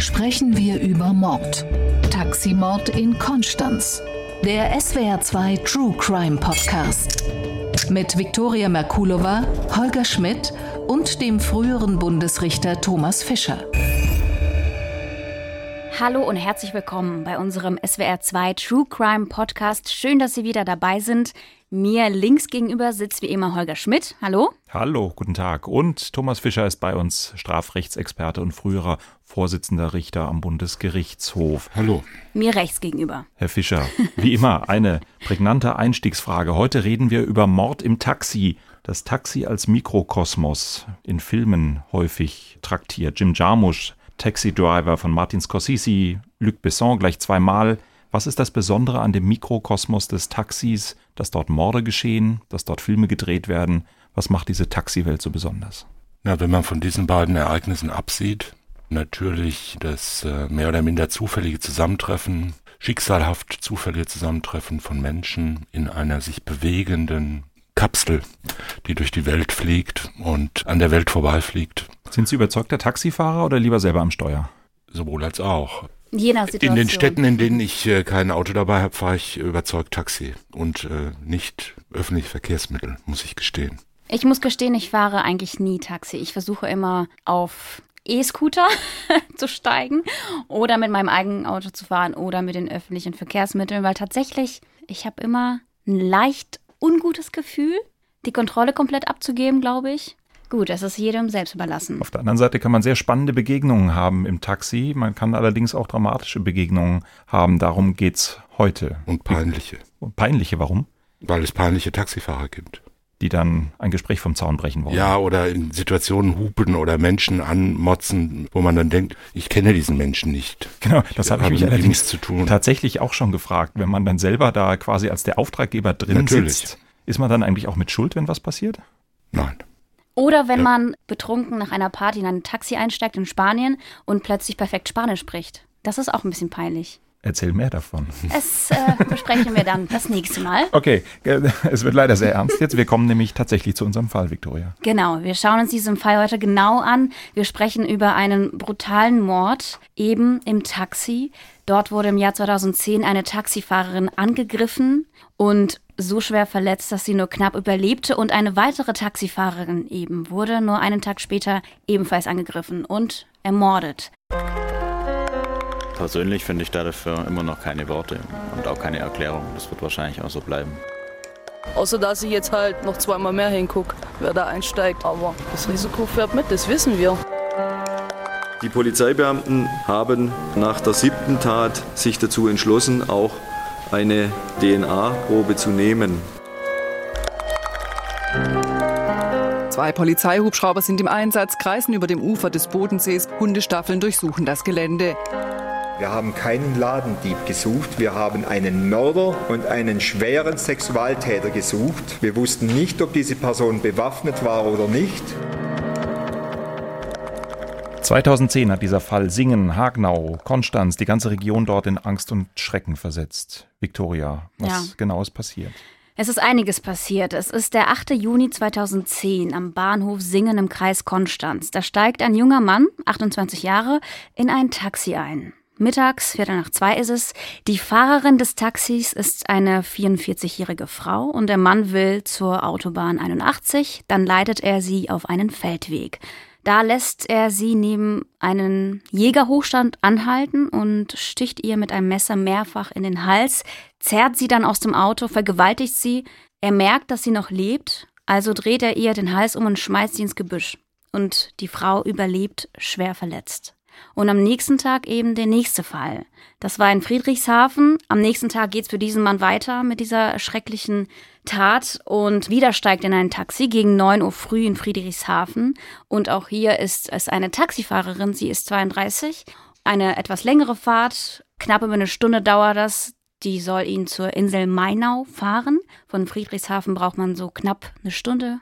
sprechen wir über Mord. Taximord in Konstanz. Der SWR2 True Crime Podcast. Mit Viktoria Merkulova, Holger Schmidt und dem früheren Bundesrichter Thomas Fischer. Hallo und herzlich willkommen bei unserem SWR2 True Crime Podcast. Schön, dass Sie wieder dabei sind. Mir links gegenüber sitzt wie immer Holger Schmidt. Hallo. Hallo, guten Tag. Und Thomas Fischer ist bei uns Strafrechtsexperte und früherer Vorsitzender Richter am Bundesgerichtshof. Hallo. Mir rechts gegenüber. Herr Fischer, wie immer eine prägnante Einstiegsfrage. Heute reden wir über Mord im Taxi. Das Taxi als Mikrokosmos in Filmen häufig traktiert. Jim Jarmusch Taxi Driver von Martin Scorsese, Luc Besson gleich zweimal. Was ist das Besondere an dem Mikrokosmos des Taxis, dass dort Morde geschehen, dass dort Filme gedreht werden? Was macht diese Taxiwelt so besonders? Na, wenn man von diesen beiden Ereignissen absieht, natürlich das äh, mehr oder minder zufällige Zusammentreffen, schicksalhaft zufällige Zusammentreffen von Menschen in einer sich bewegenden Kapsel, die durch die Welt fliegt und an der Welt vorbeifliegt. Sind Sie überzeugter Taxifahrer oder lieber selber am Steuer? Sowohl als auch. Je nach Situation. In den Städten, in denen ich äh, kein Auto dabei habe, fahre ich überzeugt Taxi und äh, nicht öffentliche Verkehrsmittel, muss ich gestehen. Ich muss gestehen, ich fahre eigentlich nie Taxi. Ich versuche immer auf E-Scooter zu steigen oder mit meinem eigenen Auto zu fahren oder mit den öffentlichen Verkehrsmitteln, weil tatsächlich ich habe immer ein leicht ungutes Gefühl, die Kontrolle komplett abzugeben, glaube ich. Gut, das ist jedem selbst überlassen. Auf der anderen Seite kann man sehr spannende Begegnungen haben im Taxi. Man kann allerdings auch dramatische Begegnungen haben. Darum geht's heute. Und peinliche. Und peinliche, warum? Weil es peinliche Taxifahrer gibt. Die dann ein Gespräch vom Zaun brechen wollen. Ja, oder in Situationen hupen oder Menschen anmotzen, wo man dann denkt, ich kenne diesen Menschen nicht. Genau, das habe ich mich allerdings zu tun. tatsächlich auch schon gefragt. Wenn man dann selber da quasi als der Auftraggeber drin Natürlich. sitzt, ist man dann eigentlich auch mit Schuld, wenn was passiert? Nein. Oder wenn Ja. man betrunken nach einer Party in ein Taxi einsteigt in Spanien und plötzlich perfekt Spanisch spricht. Das ist auch ein bisschen peinlich. Erzähl mehr davon. Das äh, besprechen wir dann das nächste Mal. Okay, äh, es wird leider sehr ernst jetzt. Wir kommen nämlich tatsächlich zu unserem Fall, Victoria. Genau, wir schauen uns diesen Fall heute genau an. Wir sprechen über einen brutalen Mord eben im Taxi. Dort wurde im Jahr 2010 eine Taxifahrerin angegriffen und so schwer verletzt, dass sie nur knapp überlebte und eine weitere Taxifahrerin eben wurde nur einen Tag später ebenfalls angegriffen und ermordet. Persönlich finde ich dafür immer noch keine Worte und auch keine Erklärung. Das wird wahrscheinlich auch so bleiben. Außer dass ich jetzt halt noch zweimal mehr hingucke, wer da einsteigt. Aber das Risiko fährt mit, das wissen wir. Die Polizeibeamten haben nach der siebten Tat sich dazu entschlossen, auch eine DNA-Probe zu nehmen. Zwei Polizeihubschrauber sind im Einsatz, kreisen über dem Ufer des Bodensees, Hundestaffeln durchsuchen das Gelände. Wir haben keinen Ladendieb gesucht, wir haben einen Mörder und einen schweren Sexualtäter gesucht. Wir wussten nicht, ob diese Person bewaffnet war oder nicht. 2010 hat dieser Fall Singen, Hagnau, Konstanz, die ganze Region dort in Angst und Schrecken versetzt. Victoria, was Ja. genau ist passiert? Es ist einiges passiert. Es ist der 8. Juni 2010 am Bahnhof Singen im Kreis Konstanz. Da steigt ein junger Mann, 28 Jahre, in ein Taxi ein. Mittags, Viertel nach zwei ist es. Die Fahrerin des Taxis ist eine 44-jährige Frau und der Mann will zur Autobahn 81. Dann leitet er sie auf einen Feldweg. Da lässt er sie neben einen Jägerhochstand anhalten und sticht ihr mit einem Messer mehrfach in den Hals, zerrt sie dann aus dem Auto, vergewaltigt sie. Er merkt, dass sie noch lebt, also dreht er ihr den Hals um und schmeißt sie ins Gebüsch. Und die Frau überlebt schwer verletzt. Und am nächsten Tag eben der nächste Fall. Das war in Friedrichshafen. Am nächsten Tag geht's für diesen Mann weiter mit dieser schrecklichen Tat und wieder steigt in ein Taxi gegen 9 Uhr früh in Friedrichshafen. Und auch hier ist es eine Taxifahrerin, sie ist 32. Eine etwas längere Fahrt, knapp über eine Stunde dauert das. Die soll ihn zur Insel Mainau fahren. Von Friedrichshafen braucht man so knapp eine Stunde.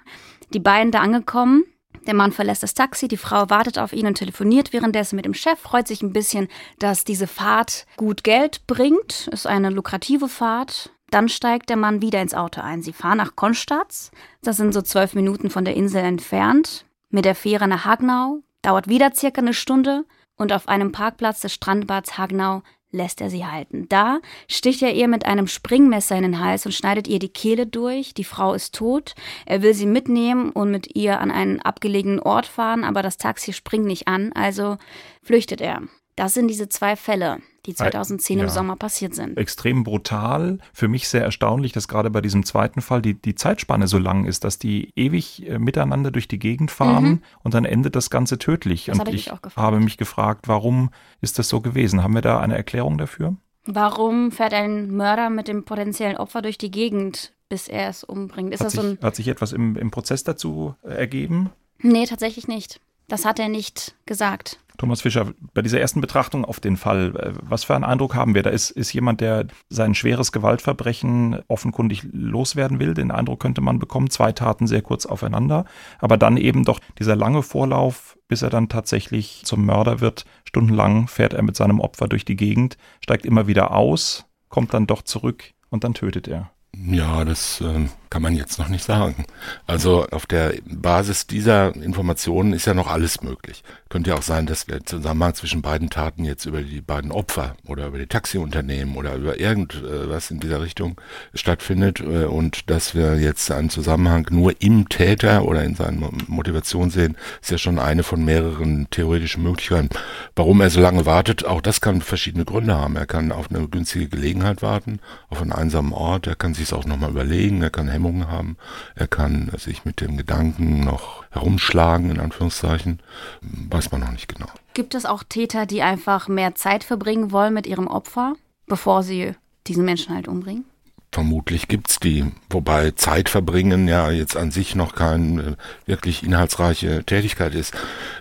Die beiden da angekommen. Der Mann verlässt das Taxi, die Frau wartet auf ihn und telefoniert währenddessen mit dem Chef, freut sich ein bisschen, dass diese Fahrt gut Geld bringt, ist eine lukrative Fahrt. Dann steigt der Mann wieder ins Auto ein. Sie fahren nach Konstanz, das sind so zwölf Minuten von der Insel entfernt, mit der Fähre nach Hagnau, Dauert wieder circa eine Stunde und auf einem Parkplatz des Strandbads Hagnau lässt er sie halten. Da sticht er ihr mit einem Springmesser in den Hals und schneidet ihr die Kehle durch. Die Frau ist tot. Er will sie mitnehmen und mit ihr an einen abgelegenen Ort fahren, aber das Taxi springt nicht an, also flüchtet er. Das sind diese zwei Fälle, die 2010 ja. im Sommer passiert sind. Extrem brutal. Für mich sehr erstaunlich, dass gerade bei diesem zweiten Fall die, die Zeitspanne so lang ist, dass die ewig äh, miteinander durch die Gegend fahren mhm. und dann endet das Ganze tödlich. Das und ich, ich habe mich gefragt, warum ist das so gewesen? Haben wir da eine Erklärung dafür? Warum fährt ein Mörder mit dem potenziellen Opfer durch die Gegend, bis er es umbringt? Ist hat, das sich, so ein hat sich etwas im, im Prozess dazu äh, ergeben? Nee, tatsächlich nicht. Das hat er nicht gesagt. Thomas Fischer, bei dieser ersten Betrachtung auf den Fall, äh, was für einen Eindruck haben wir? Da ist, ist jemand, der sein schweres Gewaltverbrechen offenkundig loswerden will. Den Eindruck könnte man bekommen, zwei Taten sehr kurz aufeinander. Aber dann eben doch dieser lange Vorlauf, bis er dann tatsächlich zum Mörder wird. Stundenlang fährt er mit seinem Opfer durch die Gegend, steigt immer wieder aus, kommt dann doch zurück und dann tötet er. Ja, das äh, kann man jetzt noch nicht sagen. Also auf der Basis dieser Informationen ist ja noch alles möglich. Könnte ja auch sein, dass der Zusammenhang zwischen beiden Taten jetzt über die beiden Opfer oder über die Taxiunternehmen oder über irgendwas in dieser Richtung stattfindet äh, und dass wir jetzt einen Zusammenhang nur im Täter oder in seiner Motivation sehen, ist ja schon eine von mehreren theoretischen Möglichkeiten. Warum er so lange wartet, auch das kann verschiedene Gründe haben. Er kann auf eine günstige Gelegenheit warten, auf einen einsamen Ort, er kann sich es auch nochmal überlegen, er kann Hemmungen haben, er kann sich mit dem Gedanken noch herumschlagen, in Anführungszeichen, weiß man noch nicht genau. Gibt es auch Täter, die einfach mehr Zeit verbringen wollen mit ihrem Opfer, bevor sie diesen Menschen halt umbringen? Vermutlich gibt's die, wobei Zeit verbringen ja jetzt an sich noch keine wirklich inhaltsreiche Tätigkeit ist.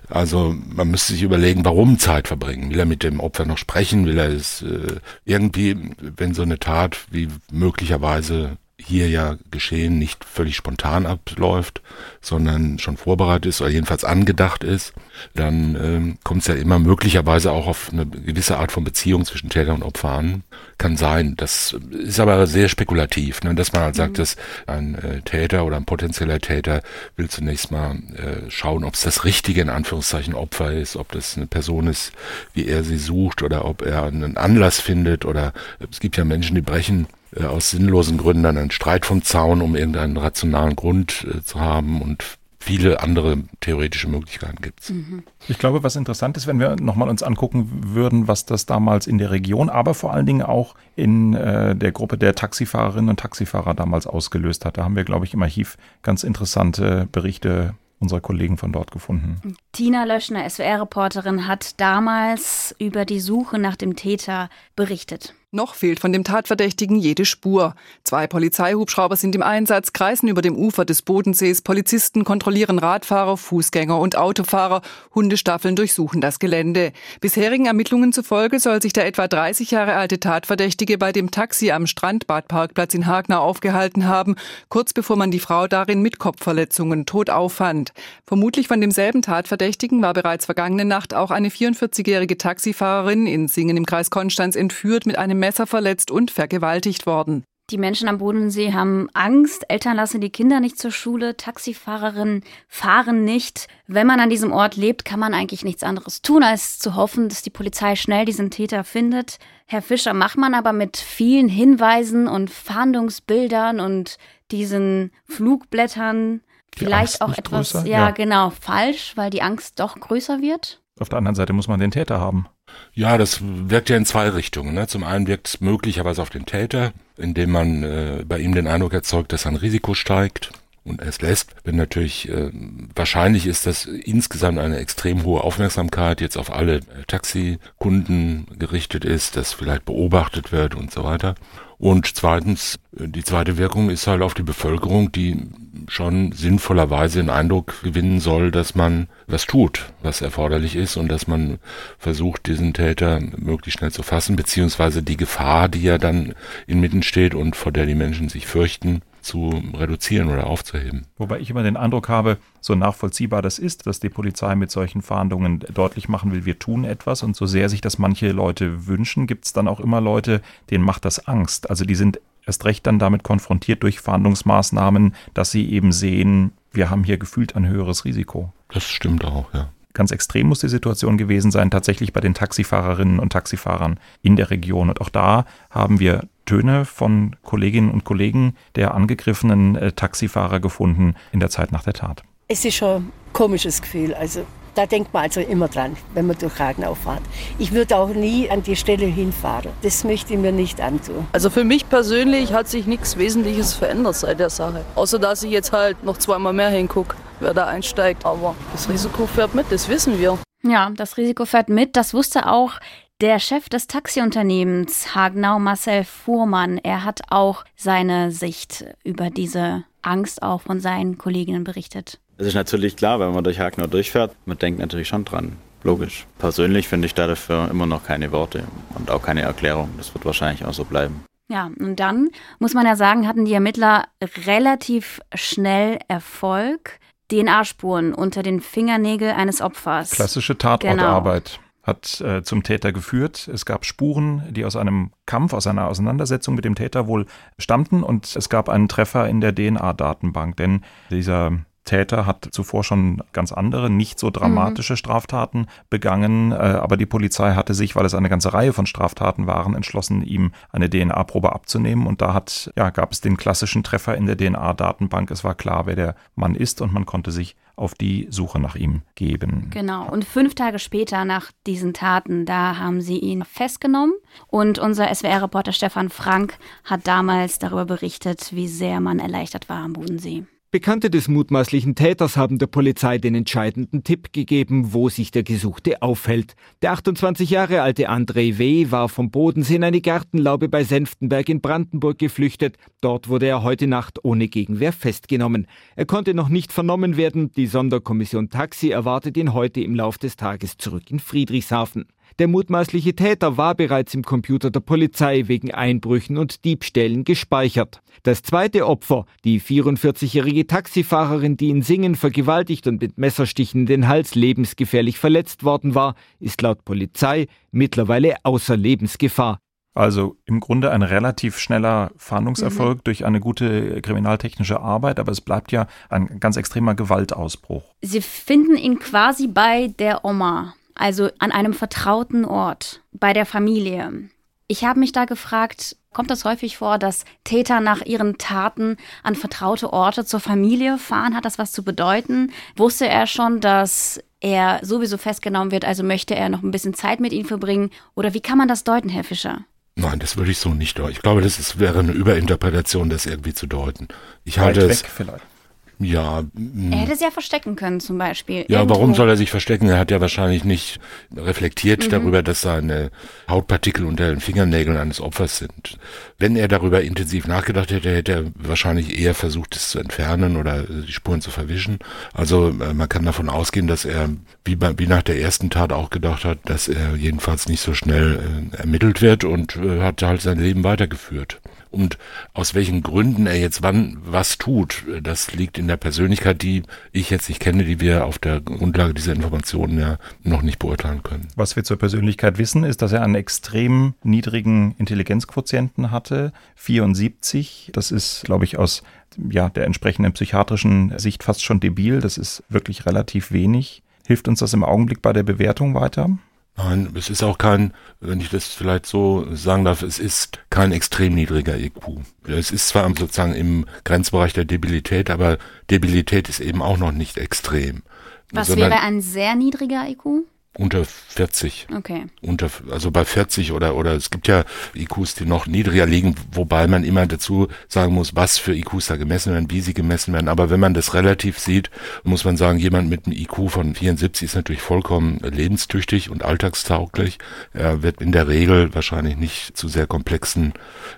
Also man müsste sich überlegen, warum Zeit verbringen. Will er mit dem Opfer noch sprechen? Will er es äh, irgendwie, wenn so eine Tat wie möglicherweise hier ja geschehen nicht völlig spontan abläuft, sondern schon vorbereitet ist oder jedenfalls angedacht ist, dann ähm, kommt es ja immer möglicherweise auch auf eine gewisse Art von Beziehung zwischen Täter und Opfer an. Kann sein. Das ist aber sehr spekulativ, ne? dass man halt sagt, mhm. dass ein äh, Täter oder ein potenzieller Täter will zunächst mal äh, schauen, ob es das richtige in Anführungszeichen Opfer ist, ob das eine Person ist, wie er sie sucht oder ob er einen Anlass findet oder es gibt ja Menschen, die brechen aus sinnlosen Gründen dann einen Streit vom Zaun, um irgendeinen rationalen Grund äh, zu haben und viele andere theoretische Möglichkeiten gibt es. Mhm. Ich glaube, was interessant ist, wenn wir nochmal uns angucken würden, was das damals in der Region, aber vor allen Dingen auch in äh, der Gruppe der Taxifahrerinnen und Taxifahrer damals ausgelöst hat. Da haben wir, glaube ich, im Archiv ganz interessante Berichte unserer Kollegen von dort gefunden. Tina Löschner, SWR-Reporterin, hat damals über die Suche nach dem Täter berichtet. Noch fehlt von dem Tatverdächtigen jede Spur. Zwei Polizeihubschrauber sind im Einsatz, kreisen über dem Ufer des Bodensees. Polizisten kontrollieren Radfahrer, Fußgänger und Autofahrer. Hundestaffeln durchsuchen das Gelände. Bisherigen Ermittlungen zufolge soll sich der etwa 30 Jahre alte Tatverdächtige bei dem Taxi am Strandbadparkplatz in Hagnau aufgehalten haben, kurz bevor man die Frau darin mit Kopfverletzungen tot auffand. Vermutlich von demselben Tatverdächtigen war bereits vergangene Nacht auch eine 44-jährige Taxifahrerin in Singen im Kreis Konstanz entführt mit einem Messer verletzt und vergewaltigt worden. Die Menschen am Bodensee haben Angst, Eltern lassen die Kinder nicht zur Schule, Taxifahrerinnen fahren nicht. Wenn man an diesem Ort lebt, kann man eigentlich nichts anderes tun, als zu hoffen, dass die Polizei schnell diesen Täter findet. Herr Fischer, macht man aber mit vielen Hinweisen und Fahndungsbildern und diesen Flugblättern die vielleicht auch etwas, ja, ja genau, falsch, weil die Angst doch größer wird? Auf der anderen Seite muss man den Täter haben. Ja, das wirkt ja in zwei Richtungen. Ne? Zum einen wirkt es möglicherweise auf den Täter, indem man äh, bei ihm den Eindruck erzeugt, dass ein Risiko steigt und es lässt. Wenn natürlich äh, wahrscheinlich ist, dass insgesamt eine extrem hohe Aufmerksamkeit jetzt auf alle äh, Taxikunden gerichtet ist, dass vielleicht beobachtet wird und so weiter. Und zweitens, äh, die zweite Wirkung ist halt auf die Bevölkerung, die schon sinnvollerweise den Eindruck gewinnen soll, dass man was tut, was erforderlich ist und dass man versucht, diesen Täter möglichst schnell zu fassen, beziehungsweise die Gefahr, die ja dann inmitten steht und vor der die Menschen sich fürchten, zu reduzieren oder aufzuheben. Wobei ich immer den Eindruck habe, so nachvollziehbar das ist, dass die Polizei mit solchen Fahndungen deutlich machen will, wir tun etwas und so sehr sich das manche Leute wünschen, gibt es dann auch immer Leute, denen macht das Angst. Also die sind erst recht dann damit konfrontiert durch Fahndungsmaßnahmen, dass sie eben sehen, wir haben hier gefühlt ein höheres Risiko. Das stimmt auch, ja. Ganz extrem muss die Situation gewesen sein, tatsächlich bei den Taxifahrerinnen und Taxifahrern in der Region. Und auch da haben wir Töne von Kolleginnen und Kollegen der angegriffenen äh, Taxifahrer gefunden in der Zeit nach der Tat. Es ist schon ein komisches Gefühl. Also da denkt man also immer dran, wenn man durch Hagenau fährt. Ich würde auch nie an die Stelle hinfahren. Das möchte ich mir nicht antun. Also für mich persönlich hat sich nichts Wesentliches verändert seit der Sache. Außer dass ich jetzt halt noch zweimal mehr hingucke, wer da einsteigt. Aber das Risiko fährt mit, das wissen wir. Ja, das Risiko fährt mit. Das wusste auch der Chef des Taxiunternehmens Hagenau, Marcel Fuhrmann. Er hat auch seine Sicht über diese Angst auch von seinen Kolleginnen berichtet. Es ist natürlich klar, wenn man durch Hagenau durchfährt, man denkt natürlich schon dran. Logisch. Persönlich finde ich dafür immer noch keine Worte und auch keine Erklärung. Das wird wahrscheinlich auch so bleiben. Ja, und dann muss man ja sagen, hatten die Ermittler relativ schnell Erfolg. DNA-Spuren unter den Fingernägeln eines Opfers. Klassische Tatortarbeit. Genau hat äh, zum Täter geführt. Es gab Spuren, die aus einem Kampf, aus einer Auseinandersetzung mit dem Täter wohl stammten und es gab einen Treffer in der DNA-Datenbank, denn dieser Täter hat zuvor schon ganz andere, nicht so dramatische mhm. Straftaten begangen, äh, aber die Polizei hatte sich, weil es eine ganze Reihe von Straftaten waren, entschlossen, ihm eine DNA-Probe abzunehmen und da hat, ja, gab es den klassischen Treffer in der DNA-Datenbank. Es war klar, wer der Mann ist und man konnte sich auf die Suche nach ihm geben. Genau. Und fünf Tage später nach diesen Taten, da haben sie ihn festgenommen. Und unser SWR-Reporter Stefan Frank hat damals darüber berichtet, wie sehr man erleichtert war am Bodensee. Bekannte des mutmaßlichen Täters haben der Polizei den entscheidenden Tipp gegeben, wo sich der Gesuchte aufhält. Der 28 Jahre alte André W. war vom Bodensee in eine Gartenlaube bei Senftenberg in Brandenburg geflüchtet. Dort wurde er heute Nacht ohne Gegenwehr festgenommen. Er konnte noch nicht vernommen werden. Die Sonderkommission Taxi erwartet ihn heute im Lauf des Tages zurück in Friedrichshafen. Der mutmaßliche Täter war bereits im Computer der Polizei wegen Einbrüchen und Diebstählen gespeichert. Das zweite Opfer, die 44-jährige Taxifahrerin, die in Singen vergewaltigt und mit Messerstichen in den Hals lebensgefährlich verletzt worden war, ist laut Polizei mittlerweile außer Lebensgefahr. Also im Grunde ein relativ schneller Fahndungserfolg mhm. durch eine gute kriminaltechnische Arbeit, aber es bleibt ja ein ganz extremer Gewaltausbruch. Sie finden ihn quasi bei der Oma also an einem vertrauten Ort, bei der Familie. Ich habe mich da gefragt, kommt das häufig vor, dass Täter nach ihren Taten an vertraute Orte zur Familie fahren? Hat das was zu bedeuten? Wusste er schon, dass er sowieso festgenommen wird, also möchte er noch ein bisschen Zeit mit ihnen verbringen? Oder wie kann man das deuten, Herr Fischer? Nein, das würde ich so nicht deuten. Ich glaube, das ist, wäre eine Überinterpretation, das irgendwie zu deuten. Ich halte Weit es. vielleicht. Ja. Er hätte es ja verstecken können, zum Beispiel. Ja, Irgendwo. warum soll er sich verstecken? Er hat ja wahrscheinlich nicht reflektiert mhm. darüber, dass seine Hautpartikel unter den Fingernägeln eines Opfers sind. Wenn er darüber intensiv nachgedacht hätte, hätte er wahrscheinlich eher versucht, es zu entfernen oder die Spuren zu verwischen. Also äh, man kann davon ausgehen, dass er, wie, bei, wie nach der ersten Tat auch gedacht hat, dass er jedenfalls nicht so schnell äh, ermittelt wird und äh, hat halt sein Leben weitergeführt. Und aus welchen Gründen er jetzt wann was tut, das liegt in der Persönlichkeit, die ich jetzt nicht kenne, die wir auf der Grundlage dieser Informationen ja noch nicht beurteilen können. Was wir zur Persönlichkeit wissen, ist, dass er einen extrem niedrigen Intelligenzquotienten hatte, 74. Das ist, glaube ich, aus ja, der entsprechenden psychiatrischen Sicht fast schon debil. Das ist wirklich relativ wenig. Hilft uns das im Augenblick bei der Bewertung weiter? Nein, es ist auch kein, wenn ich das vielleicht so sagen darf, es ist kein extrem niedriger IQ. Es ist zwar sozusagen im Grenzbereich der Debilität, aber Debilität ist eben auch noch nicht extrem. Was wäre ein sehr niedriger IQ? Unter 40. Okay. Unter, also bei 40 oder, oder es gibt ja IQs, die noch niedriger liegen, wobei man immer dazu sagen muss, was für IQs da gemessen werden, wie sie gemessen werden. Aber wenn man das relativ sieht, muss man sagen, jemand mit einem IQ von 74 ist natürlich vollkommen lebenstüchtig und alltagstauglich. Er wird in der Regel wahrscheinlich nicht zu sehr komplexen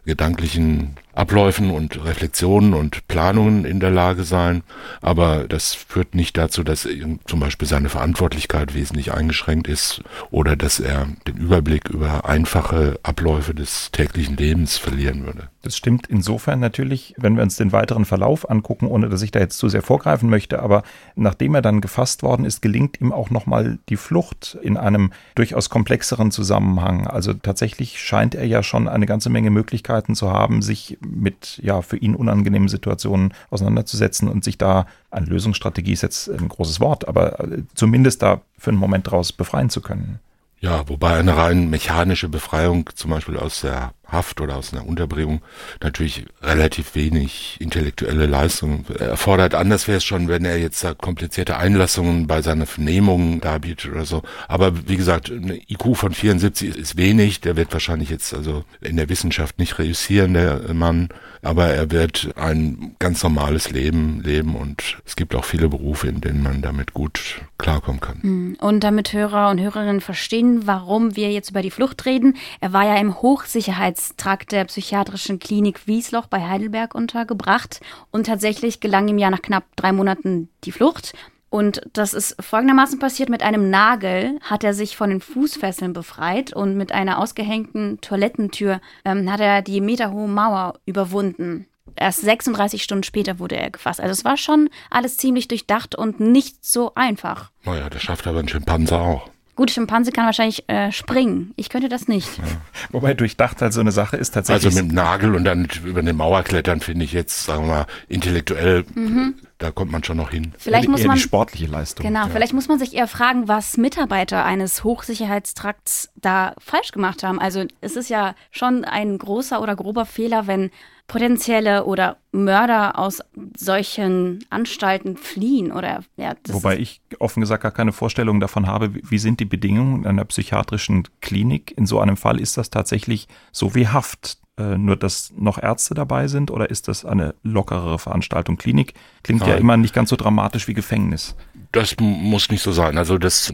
gedanklichen Abläufen und Reflexionen und Planungen in der Lage sein. Aber das führt nicht dazu, dass zum Beispiel seine Verantwortlichkeit wesentlich eingeschränkt ist oder dass er den Überblick über einfache Abläufe des täglichen Lebens verlieren würde. Das stimmt insofern natürlich, wenn wir uns den weiteren Verlauf angucken, ohne dass ich da jetzt zu sehr vorgreifen möchte. Aber nachdem er dann gefasst worden ist, gelingt ihm auch nochmal die Flucht in einem durchaus komplexeren Zusammenhang. Also tatsächlich scheint er ja schon eine ganze Menge Möglichkeiten zu haben, sich mit ja für ihn unangenehmen Situationen auseinanderzusetzen und sich da eine Lösungsstrategie ist jetzt ein großes Wort, aber zumindest da für einen Moment draus befreien zu können. Ja, wobei eine rein mechanische Befreiung zum Beispiel aus der Haft oder aus einer Unterbringung natürlich relativ wenig intellektuelle Leistung erfordert. Anders wäre es schon, wenn er jetzt da komplizierte Einlassungen bei seiner Vernehmung darbietet oder so. Aber wie gesagt, eine IQ von 74 ist wenig. Der wird wahrscheinlich jetzt also in der Wissenschaft nicht reüssieren, der Mann. Aber er wird ein ganz normales Leben leben und es gibt auch viele Berufe, in denen man damit gut klarkommen kann. Hm. Und damit Hörer und Hörerinnen verstehen, warum wir jetzt über die Flucht reden. Er war ja im Hochsicherheits Arbeitstrakt der psychiatrischen Klinik Wiesloch bei Heidelberg untergebracht. Und tatsächlich gelang ihm ja nach knapp drei Monaten die Flucht. Und das ist folgendermaßen passiert. Mit einem Nagel hat er sich von den Fußfesseln befreit und mit einer ausgehängten Toilettentür ähm, hat er die meterhohe Mauer überwunden. Erst 36 Stunden später wurde er gefasst. Also es war schon alles ziemlich durchdacht und nicht so einfach. Naja, das schafft aber ein Schimpanse auch. Gut, Schimpanse kann wahrscheinlich äh, springen. Ich könnte das nicht. Ja. Wobei durchdacht halt so eine Sache ist tatsächlich. Also mit dem Nagel und dann über eine Mauer klettern finde ich jetzt, sagen wir mal, intellektuell. Mhm. Da kommt man schon noch hin. Vielleicht eher muss man die sportliche Leistung. Genau, ja. vielleicht muss man sich eher fragen, was Mitarbeiter eines Hochsicherheitstrakts da falsch gemacht haben. Also es ist ja schon ein großer oder grober Fehler, wenn potenzielle oder Mörder aus solchen Anstalten fliehen oder ja. Wobei ich offen gesagt gar keine Vorstellung davon habe, wie sind die Bedingungen einer psychiatrischen Klinik. In so einem Fall ist das tatsächlich so wie Haft. Äh, nur, dass noch Ärzte dabei sind oder ist das eine lockerere Veranstaltung? Klinik klingt Nein. ja immer nicht ganz so dramatisch wie Gefängnis. Das muss nicht so sein. Also das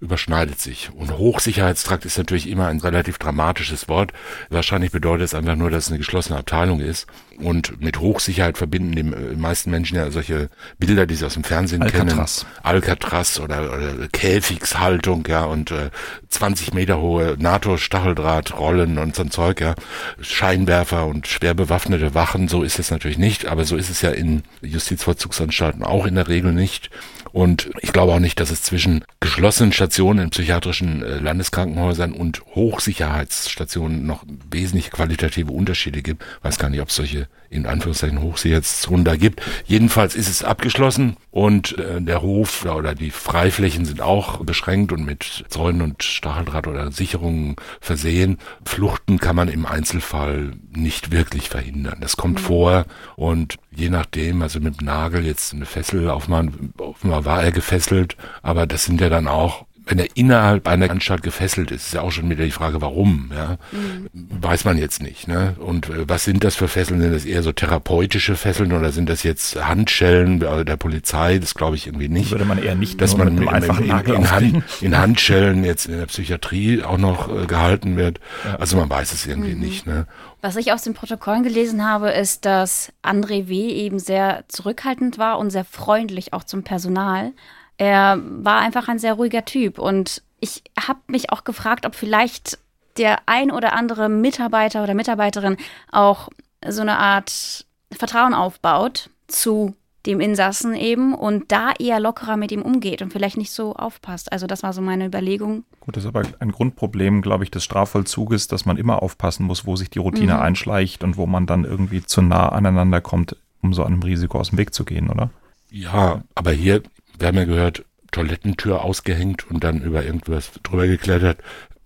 überschneidet sich. Und Hochsicherheitstrakt ist natürlich immer ein relativ dramatisches Wort. Wahrscheinlich bedeutet es einfach nur, dass es eine geschlossene Abteilung ist. Und mit Hochsicherheit verbinden die meisten Menschen ja solche Bilder, die sie aus dem Fernsehen Alcatraz. kennen. Alcatraz oder, oder Käfigshaltung, ja, und äh, 20 Meter hohe NATO-Stacheldrahtrollen und so ein Zeug, ja. Scheinwerfer und schwer bewaffnete Wachen, so ist es natürlich nicht, aber so ist es ja in Justizvollzugsanstalten auch in der Regel nicht. Und ich glaube auch nicht, dass es zwischen geschlossenen Stationen in psychiatrischen äh, Landeskrankenhäusern und Hochsicherheitsstationen noch wesentlich qualitative Unterschiede gibt. Ich weiß gar nicht, ob es solche in Anführungszeichen Hochsicherheitszonen da gibt. Jedenfalls ist es abgeschlossen und äh, der Hof oder die Freiflächen sind auch beschränkt und mit Zäunen und Stacheldraht oder Sicherungen versehen. Fluchten kann man im Einzelfall nicht wirklich verhindern. Das kommt mhm. vor und je nachdem, also mit dem Nagel jetzt eine Fessel aufmachen, offenbar war er gefesselt, aber das sind ja dann auch wenn er innerhalb einer Anstalt gefesselt ist, ist ja auch schon wieder die Frage, warum, ja. Mhm. Weiß man jetzt nicht, ne? Und äh, was sind das für Fesseln? Sind das eher so therapeutische Fesseln oder sind das jetzt Handschellen der Polizei? Das glaube ich irgendwie nicht. Würde man eher nicht, dass man mit einem in, in, in, Hand, in, Handschellen jetzt in der Psychiatrie auch noch äh, gehalten wird. Ja. Also man weiß es irgendwie mhm. nicht, ne? Was ich aus den Protokollen gelesen habe, ist, dass André W. eben sehr zurückhaltend war und sehr freundlich auch zum Personal. Er war einfach ein sehr ruhiger Typ und ich habe mich auch gefragt, ob vielleicht der ein oder andere Mitarbeiter oder Mitarbeiterin auch so eine Art Vertrauen aufbaut zu dem Insassen eben und da eher lockerer mit ihm umgeht und vielleicht nicht so aufpasst. Also das war so meine Überlegung. Gut, das ist aber ein Grundproblem, glaube ich, des Strafvollzuges, dass man immer aufpassen muss, wo sich die Routine mhm. einschleicht und wo man dann irgendwie zu nah aneinander kommt, um so einem Risiko aus dem Weg zu gehen, oder? Ja, aber hier wir haben ja gehört, Toilettentür ausgehängt und dann über irgendwas drüber geklettert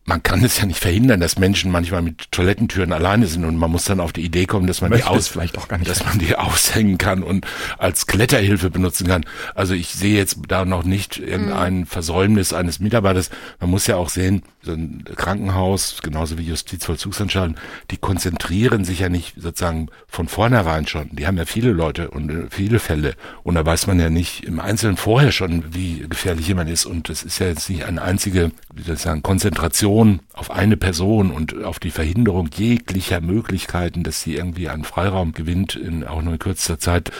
man kann es ja nicht verhindern, dass Menschen manchmal mit Toilettentüren alleine sind und man muss dann auf die Idee kommen, dass man die aus, vielleicht auch gar nicht, dass man die aushängen kann und als Kletterhilfe benutzen kann. Also ich sehe jetzt da noch nicht irgendein mhm. Versäumnis eines Mitarbeiters. Man muss ja auch sehen, so ein Krankenhaus, genauso wie Justizvollzugsanstalten, die konzentrieren sich ja nicht sozusagen von vornherein schon. Die haben ja viele Leute und äh, viele Fälle und da weiß man ja nicht im Einzelnen vorher schon, wie gefährlich jemand ist und das ist ja jetzt nicht eine einzige, wie soll ich sagen, Konzentration auf eine Person und auf die Verhinderung jeglicher Möglichkeiten, dass sie irgendwie einen Freiraum gewinnt, in auch nur in kürzester Zeit,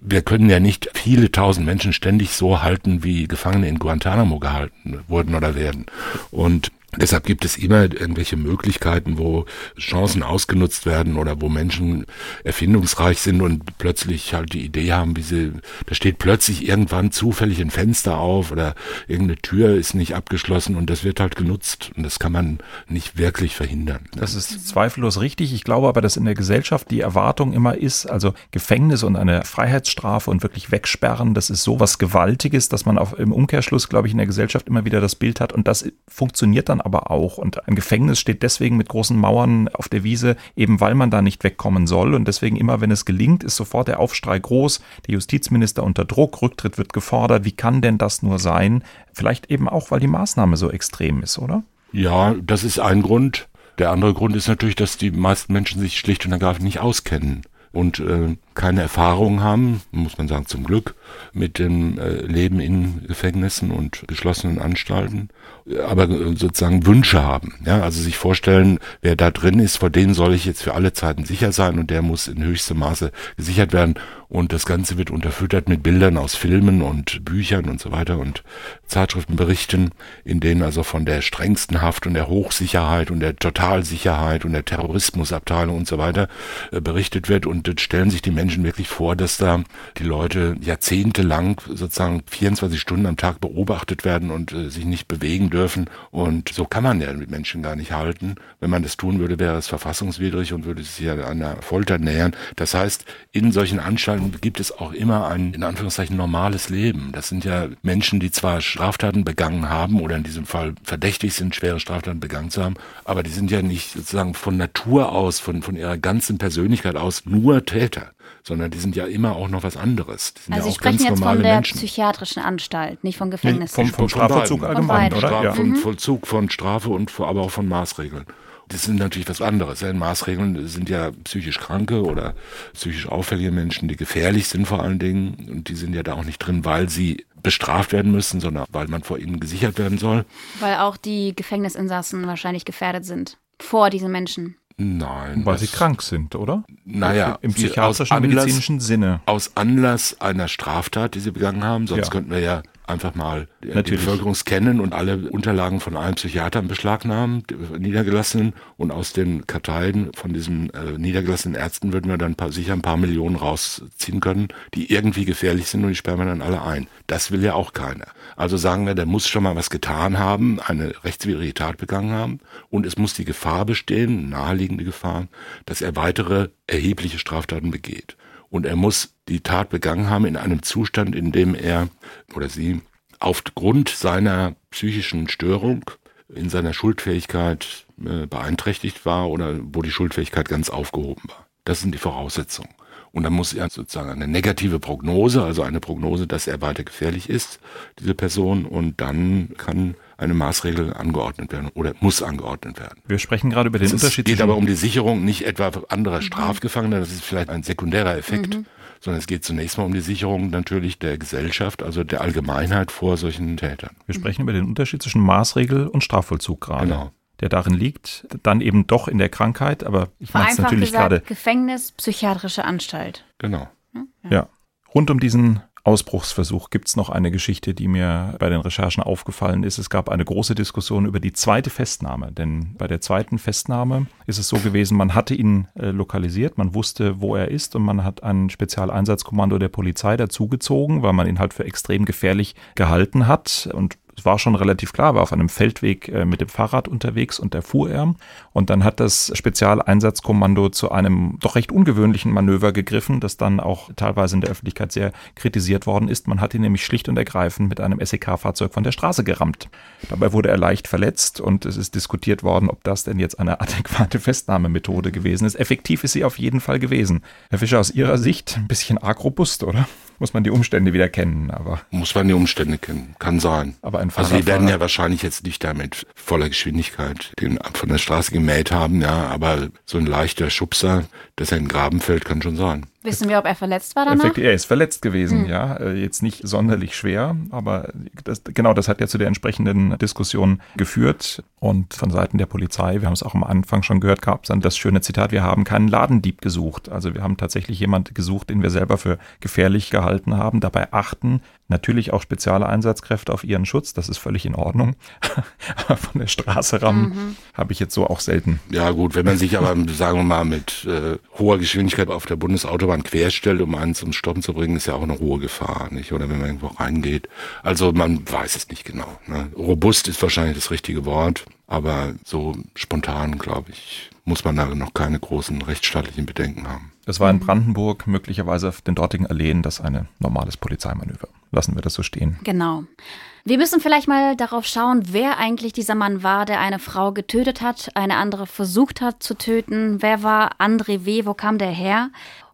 wir können ja nicht viele tausend Menschen ständig so halten, wie Gefangene in Guantanamo gehalten wurden oder werden. Und Deshalb gibt es immer irgendwelche Möglichkeiten, wo Chancen ausgenutzt werden oder wo Menschen erfindungsreich sind und plötzlich halt die Idee haben, wie sie, da steht plötzlich irgendwann zufällig ein Fenster auf oder irgendeine Tür ist nicht abgeschlossen und das wird halt genutzt und das kann man nicht wirklich verhindern. Das ist zweifellos richtig. Ich glaube aber, dass in der Gesellschaft die Erwartung immer ist, also Gefängnis und eine Freiheitsstrafe und wirklich wegsperren, das ist so was Gewaltiges, dass man auch im Umkehrschluss, glaube ich, in der Gesellschaft immer wieder das Bild hat und das funktioniert dann aber auch. Und ein Gefängnis steht deswegen mit großen Mauern auf der Wiese, eben weil man da nicht wegkommen soll. Und deswegen immer, wenn es gelingt, ist sofort der Aufstrei groß. Der Justizminister unter Druck, Rücktritt wird gefordert. Wie kann denn das nur sein? Vielleicht eben auch, weil die Maßnahme so extrem ist, oder? Ja, das ist ein Grund. Der andere Grund ist natürlich, dass die meisten Menschen sich schlicht und ergreifend nicht auskennen und äh, keine Erfahrung haben, muss man sagen zum Glück, mit dem äh, Leben in Gefängnissen und geschlossenen Anstalten, aber äh, sozusagen Wünsche haben. Ja, also sich vorstellen, wer da drin ist, vor dem soll ich jetzt für alle Zeiten sicher sein und der muss in höchstem Maße gesichert werden. Und das Ganze wird unterfüttert mit Bildern aus Filmen und Büchern und so weiter und Zeitschriftenberichten, in denen also von der strengsten Haft und der Hochsicherheit und der Totalsicherheit und der Terrorismusabteilung und so weiter äh, berichtet wird. Und das stellen sich die Menschen wirklich vor, dass da die Leute jahrzehntelang sozusagen 24 Stunden am Tag beobachtet werden und äh, sich nicht bewegen dürfen. Und so kann man ja mit Menschen gar nicht halten. Wenn man das tun würde, wäre es verfassungswidrig und würde sich ja einer Folter nähern. Das heißt, in solchen Anstalten gibt es auch immer ein, in Anführungszeichen, normales Leben. Das sind ja Menschen, die zwar Straftaten begangen haben oder in diesem Fall verdächtig sind, schwere Straftaten begangen zu haben, aber die sind ja nicht sozusagen von Natur aus, von, von ihrer ganzen Persönlichkeit aus nur Täter sondern die sind ja immer auch noch was anderes. Die sind also ja Sie sprechen jetzt von der Menschen. psychiatrischen Anstalt, nicht von Gefängnis. Nee, vom, vom Strafvollzug allgemein, oder? Straf, Ja. Vom Vollzug von Strafe und vor- aber auch von Maßregeln. Das sind natürlich was anderes. Ja. Maßregeln sind ja psychisch kranke oder psychisch auffällige Menschen, die gefährlich sind vor allen Dingen. Und die sind ja da auch nicht drin, weil sie bestraft werden müssen, sondern weil man vor ihnen gesichert werden soll. Weil auch die Gefängnisinsassen wahrscheinlich gefährdet sind vor diesen Menschen. Nein. Weil sie krank sind, oder? Naja, Im psychiatrischen, aus Anlass- medizinischen Sinne. Aus Anlass einer Straftat, die sie begangen haben, sonst Ja. könnten wir ja einfach mal die Natürlich. Bevölkerung scannen und alle Unterlagen von allen Psychiatern beschlagnahmen, die niedergelassenen und aus den Karteien von diesen äh, niedergelassenen Ärzten würden wir dann paar, sicher ein paar Millionen rausziehen können, die irgendwie gefährlich sind und die sperren wir dann alle ein. Das will ja auch keiner. Also sagen wir, der muss schon mal was getan haben, eine rechtswidrige Tat begangen haben und es muss die Gefahr bestehen, naheliegende Gefahr, dass er weitere erhebliche Straftaten begeht. Und er muss die Tat begangen haben in einem Zustand, in dem er oder sie aufgrund seiner psychischen Störung in seiner Schuldfähigkeit äh, beeinträchtigt war oder wo die Schuldfähigkeit ganz aufgehoben war. Das sind die Voraussetzungen. Und dann muss er sozusagen eine negative Prognose, also eine Prognose, dass er weiter gefährlich ist, diese Person, und dann kann eine Maßregel angeordnet werden oder muss angeordnet werden. Wir sprechen gerade über den Es ist- Unterschied geht zwischen- aber um die Sicherung nicht etwa anderer Strafgefangener, das ist vielleicht ein sekundärer Effekt, sondern es geht zunächst mal um die Sicherung natürlich der Gesellschaft, also der Allgemeinheit vor solchen Tätern. Wir sprechen über den Unterschied zwischen Maßregel und Strafvollzug gerade. Genau. Der darin liegt, dann eben doch in der Krankheit, aber ich meine es natürlich gesagt, gerade. Gefängnis, psychiatrische Anstalt. Genau. Ja. Rund um diesen Ausbruchsversuch gibt es noch eine Geschichte, die mir bei den Recherchen aufgefallen ist. Es gab eine große Diskussion über die zweite Festnahme. Denn bei der zweiten Festnahme ist es so gewesen, man hatte ihn äh, lokalisiert, man wusste, wo er ist und man hat ein Spezialeinsatzkommando der Polizei dazugezogen, weil man ihn halt für extrem gefährlich gehalten hat. Und es war schon relativ klar, war auf einem Feldweg äh, mit dem Fahrrad unterwegs und da fuhr er. Und dann hat das Spezialeinsatzkommando zu einem doch recht ungewöhnlichen Manöver gegriffen, das dann auch teilweise in der Öffentlichkeit sehr kritisiert worden ist. Man hat ihn nämlich schlicht und ergreifend mit einem SEK-Fahrzeug von der Straße gerammt. Dabei wurde er leicht verletzt und es ist diskutiert worden, ob das denn jetzt eine adäquate Festnahmemethode gewesen ist. Effektiv ist sie auf jeden Fall gewesen. Herr Fischer, aus Ihrer Sicht ein bisschen arg robust, oder? Muss man die Umstände wieder kennen, aber. Muss man die Umstände kennen, kann sein. Aber ein also die werden ja wahrscheinlich jetzt nicht damit voller Geschwindigkeit den von der Straße gemäht haben, ja, aber so ein leichter Schubser, dass er in den Graben fällt, kann schon sein. Wissen wir, ob er verletzt war danach? Er ist verletzt gewesen, Hm. ja. Äh, Jetzt nicht sonderlich schwer, aber das, genau das hat ja zu der entsprechenden Diskussion geführt. Und von Seiten der Polizei, wir haben es auch am Anfang schon gehört, gab es dann das schöne Zitat, wir haben keinen Ladendieb gesucht. Also wir haben tatsächlich jemand gesucht, den wir selber für gefährlich gehalten haben, dabei achten, Natürlich auch spezielle Einsatzkräfte auf ihren Schutz, das ist völlig in Ordnung. aber von der Straße rammen mhm. habe ich jetzt so auch selten. Ja gut, wenn man sich aber, sagen wir mal, mit äh, hoher Geschwindigkeit auf der Bundesautobahn querstellt, um einen zum Stoppen zu bringen, ist ja auch eine hohe Gefahr, nicht? Oder wenn man irgendwo reingeht. Also man weiß es nicht genau. Ne? Robust ist wahrscheinlich das richtige Wort, aber so spontan, glaube ich, muss man da noch keine großen rechtsstaatlichen Bedenken haben. Das war in Brandenburg, möglicherweise auf den dortigen Alleen, das ein normales Polizeimanöver. Lassen wir das so stehen. Genau. Wir müssen vielleicht mal darauf schauen, wer eigentlich dieser Mann war, der eine Frau getötet hat, eine andere versucht hat zu töten. Wer war André W., wo kam der her?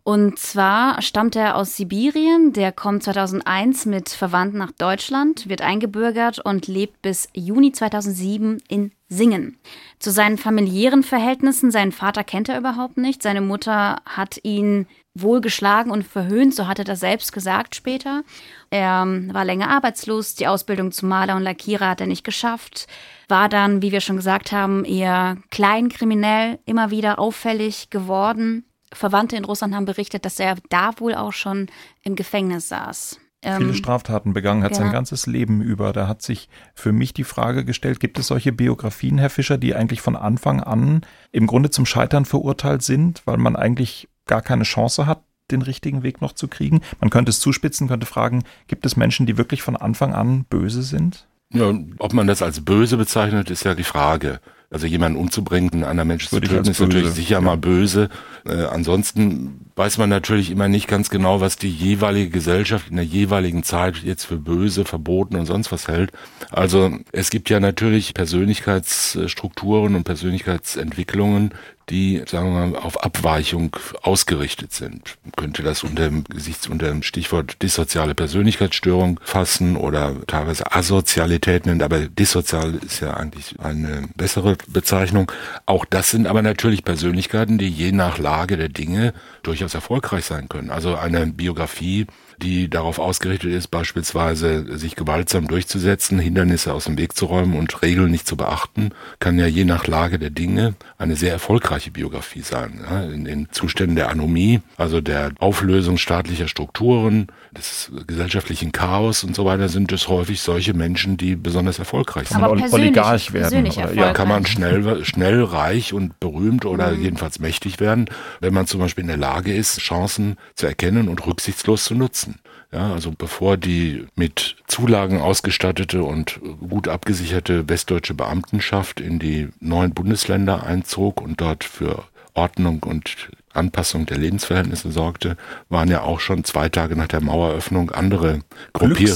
Und zwar stammt er aus Sibirien, der kommt 2001 mit Verwandten nach Deutschland, wird eingebürgert und lebt bis Juni 2007 in Singen. Zu seinen familiären Verhältnissen, seinen Vater kennt er überhaupt nicht, seine Mutter hat ihn wohl geschlagen und verhöhnt, so hat er das selbst gesagt später. Er ähm, war länger arbeitslos, die Ausbildung zum Maler und Lackierer hat er nicht geschafft, war dann, wie wir schon gesagt haben, eher kleinkriminell, immer wieder auffällig geworden Verwandte in Russland haben berichtet, dass er da wohl auch schon im Gefängnis saß. Viele ähm, Straftaten begangen hat ja. sein ganzes Leben über. Da hat sich für mich die Frage gestellt, gibt es solche Biografien, Herr Fischer, die eigentlich von Anfang an im Grunde zum Scheitern verurteilt sind, weil man eigentlich gar keine Chance hat, den richtigen Weg noch zu kriegen? Man könnte es zuspitzen, könnte fragen, gibt es Menschen, die wirklich von Anfang an böse sind? Ja, ob man das als böse bezeichnet, ist ja die Frage. Also jemanden umzubringen, einen anderen Menschen zu töten, ist natürlich sicher ja. mal böse. Äh, ansonsten weiß man natürlich immer nicht ganz genau, was die jeweilige Gesellschaft in der jeweiligen Zeit jetzt für böse, verboten und sonst was hält. Also es gibt ja natürlich Persönlichkeitsstrukturen und Persönlichkeitsentwicklungen, die, sagen wir mal, auf Abweichung ausgerichtet sind. Man könnte das unter dem Gesichts unter dem Stichwort dissoziale Persönlichkeitsstörung fassen oder teilweise Asozialität nennen, aber dissozial ist ja eigentlich eine bessere Bezeichnung. Auch das sind aber natürlich Persönlichkeiten, die je nach Lage der Dinge durchaus erfolgreich sein können. Also eine Biografie die darauf ausgerichtet ist, beispielsweise sich gewaltsam durchzusetzen, Hindernisse aus dem Weg zu räumen und Regeln nicht zu beachten, kann ja je nach Lage der Dinge eine sehr erfolgreiche Biografie sein. Ja, in den Zuständen der Anomie, also der Auflösung staatlicher Strukturen, des gesellschaftlichen Chaos und so weiter, sind es häufig solche Menschen, die besonders erfolgreich sind. Aber Oligarch werden. Oder, ja, kann man schnell, schnell reich und berühmt oder mhm. jedenfalls mächtig werden, wenn man zum Beispiel in der Lage ist, Chancen zu erkennen und rücksichtslos zu nutzen. Ja, also bevor die mit Zulagen ausgestattete und gut abgesicherte westdeutsche Beamtenschaft in die neuen Bundesländer einzog und dort für Ordnung und Anpassung der Lebensverhältnisse sorgte, waren ja auch schon zwei Tage nach der Maueröffnung andere, Gruppier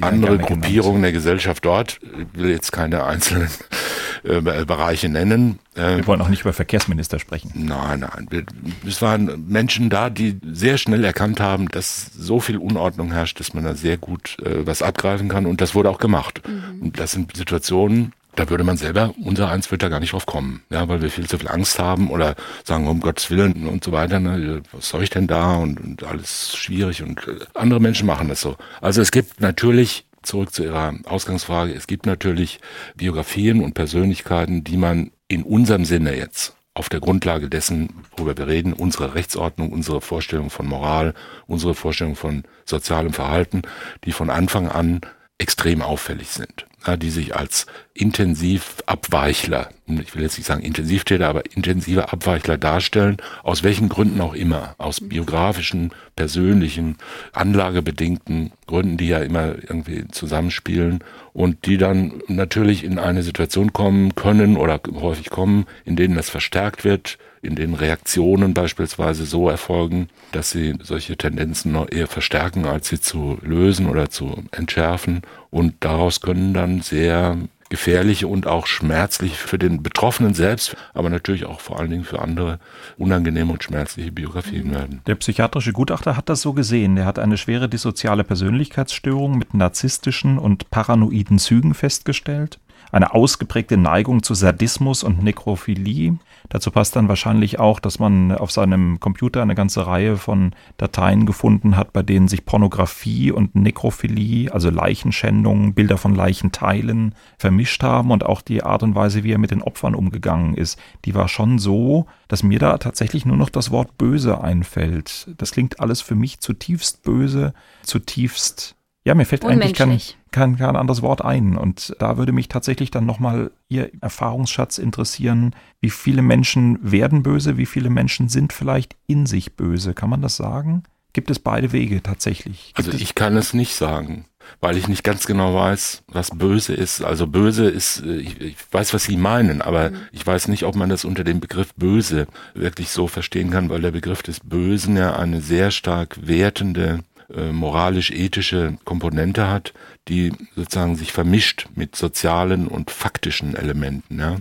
andere Gruppierungen der Gesellschaft dort. Ich will jetzt keine einzelnen äh, Bereiche nennen. Äh, Wir wollen auch nicht über Verkehrsminister sprechen. Nein, nein. Wir, es waren Menschen da, die sehr schnell erkannt haben, dass so viel Unordnung herrscht, dass man da sehr gut äh, was abgreifen kann. Und das wurde auch gemacht. Mhm. Und das sind Situationen, da würde man selber, unser eins wird da gar nicht drauf kommen, ja, weil wir viel zu viel Angst haben oder sagen, um Gottes Willen und so weiter, ne, was soll ich denn da und, und alles schwierig und äh, andere Menschen machen das so. Also es gibt natürlich zurück zu Ihrer Ausgangsfrage. Es gibt natürlich Biografien und Persönlichkeiten, die man in unserem Sinne jetzt auf der Grundlage dessen, worüber wir reden, unsere Rechtsordnung, unsere Vorstellung von Moral, unsere Vorstellung von sozialem Verhalten, die von Anfang an extrem auffällig sind die sich als Intensivabweichler, ich will jetzt nicht sagen Intensivtäter, aber intensive Abweichler darstellen, aus welchen Gründen auch immer, aus biografischen, persönlichen, anlagebedingten Gründen, die ja immer irgendwie zusammenspielen und die dann natürlich in eine Situation kommen können oder häufig kommen, in denen das verstärkt wird, in denen Reaktionen beispielsweise so erfolgen, dass sie solche Tendenzen noch eher verstärken, als sie zu lösen oder zu entschärfen. Und daraus können dann sehr gefährliche und auch schmerzliche für den Betroffenen selbst, aber natürlich auch vor allen Dingen für andere unangenehme und schmerzliche Biografien werden. Der psychiatrische Gutachter hat das so gesehen. Er hat eine schwere dissoziale Persönlichkeitsstörung mit narzisstischen und paranoiden Zügen festgestellt eine ausgeprägte Neigung zu Sadismus und Nekrophilie. Dazu passt dann wahrscheinlich auch, dass man auf seinem Computer eine ganze Reihe von Dateien gefunden hat, bei denen sich Pornografie und Nekrophilie, also Leichenschändungen, Bilder von Leichenteilen vermischt haben und auch die Art und Weise, wie er mit den Opfern umgegangen ist, die war schon so, dass mir da tatsächlich nur noch das Wort böse einfällt. Das klingt alles für mich zutiefst böse, zutiefst Ja, mir fällt eigentlich kein, kein, kein anderes Wort ein. Und da würde mich tatsächlich dann nochmal Ihr Erfahrungsschatz interessieren. Wie viele Menschen werden böse? Wie viele Menschen sind vielleicht in sich böse? Kann man das sagen? Gibt es beide Wege tatsächlich? Gibt also ich kann es nicht sagen weil ich nicht ganz genau weiß, was böse ist. Also böse ist, äh, ich, ich weiß, was Sie meinen, aber mhm. ich weiß nicht, ob man das unter dem Begriff böse wirklich so verstehen kann, weil der Begriff des Bösen ja eine sehr stark wertende äh, moralisch-ethische Komponente hat, die sozusagen sich vermischt mit sozialen und faktischen Elementen. Ja.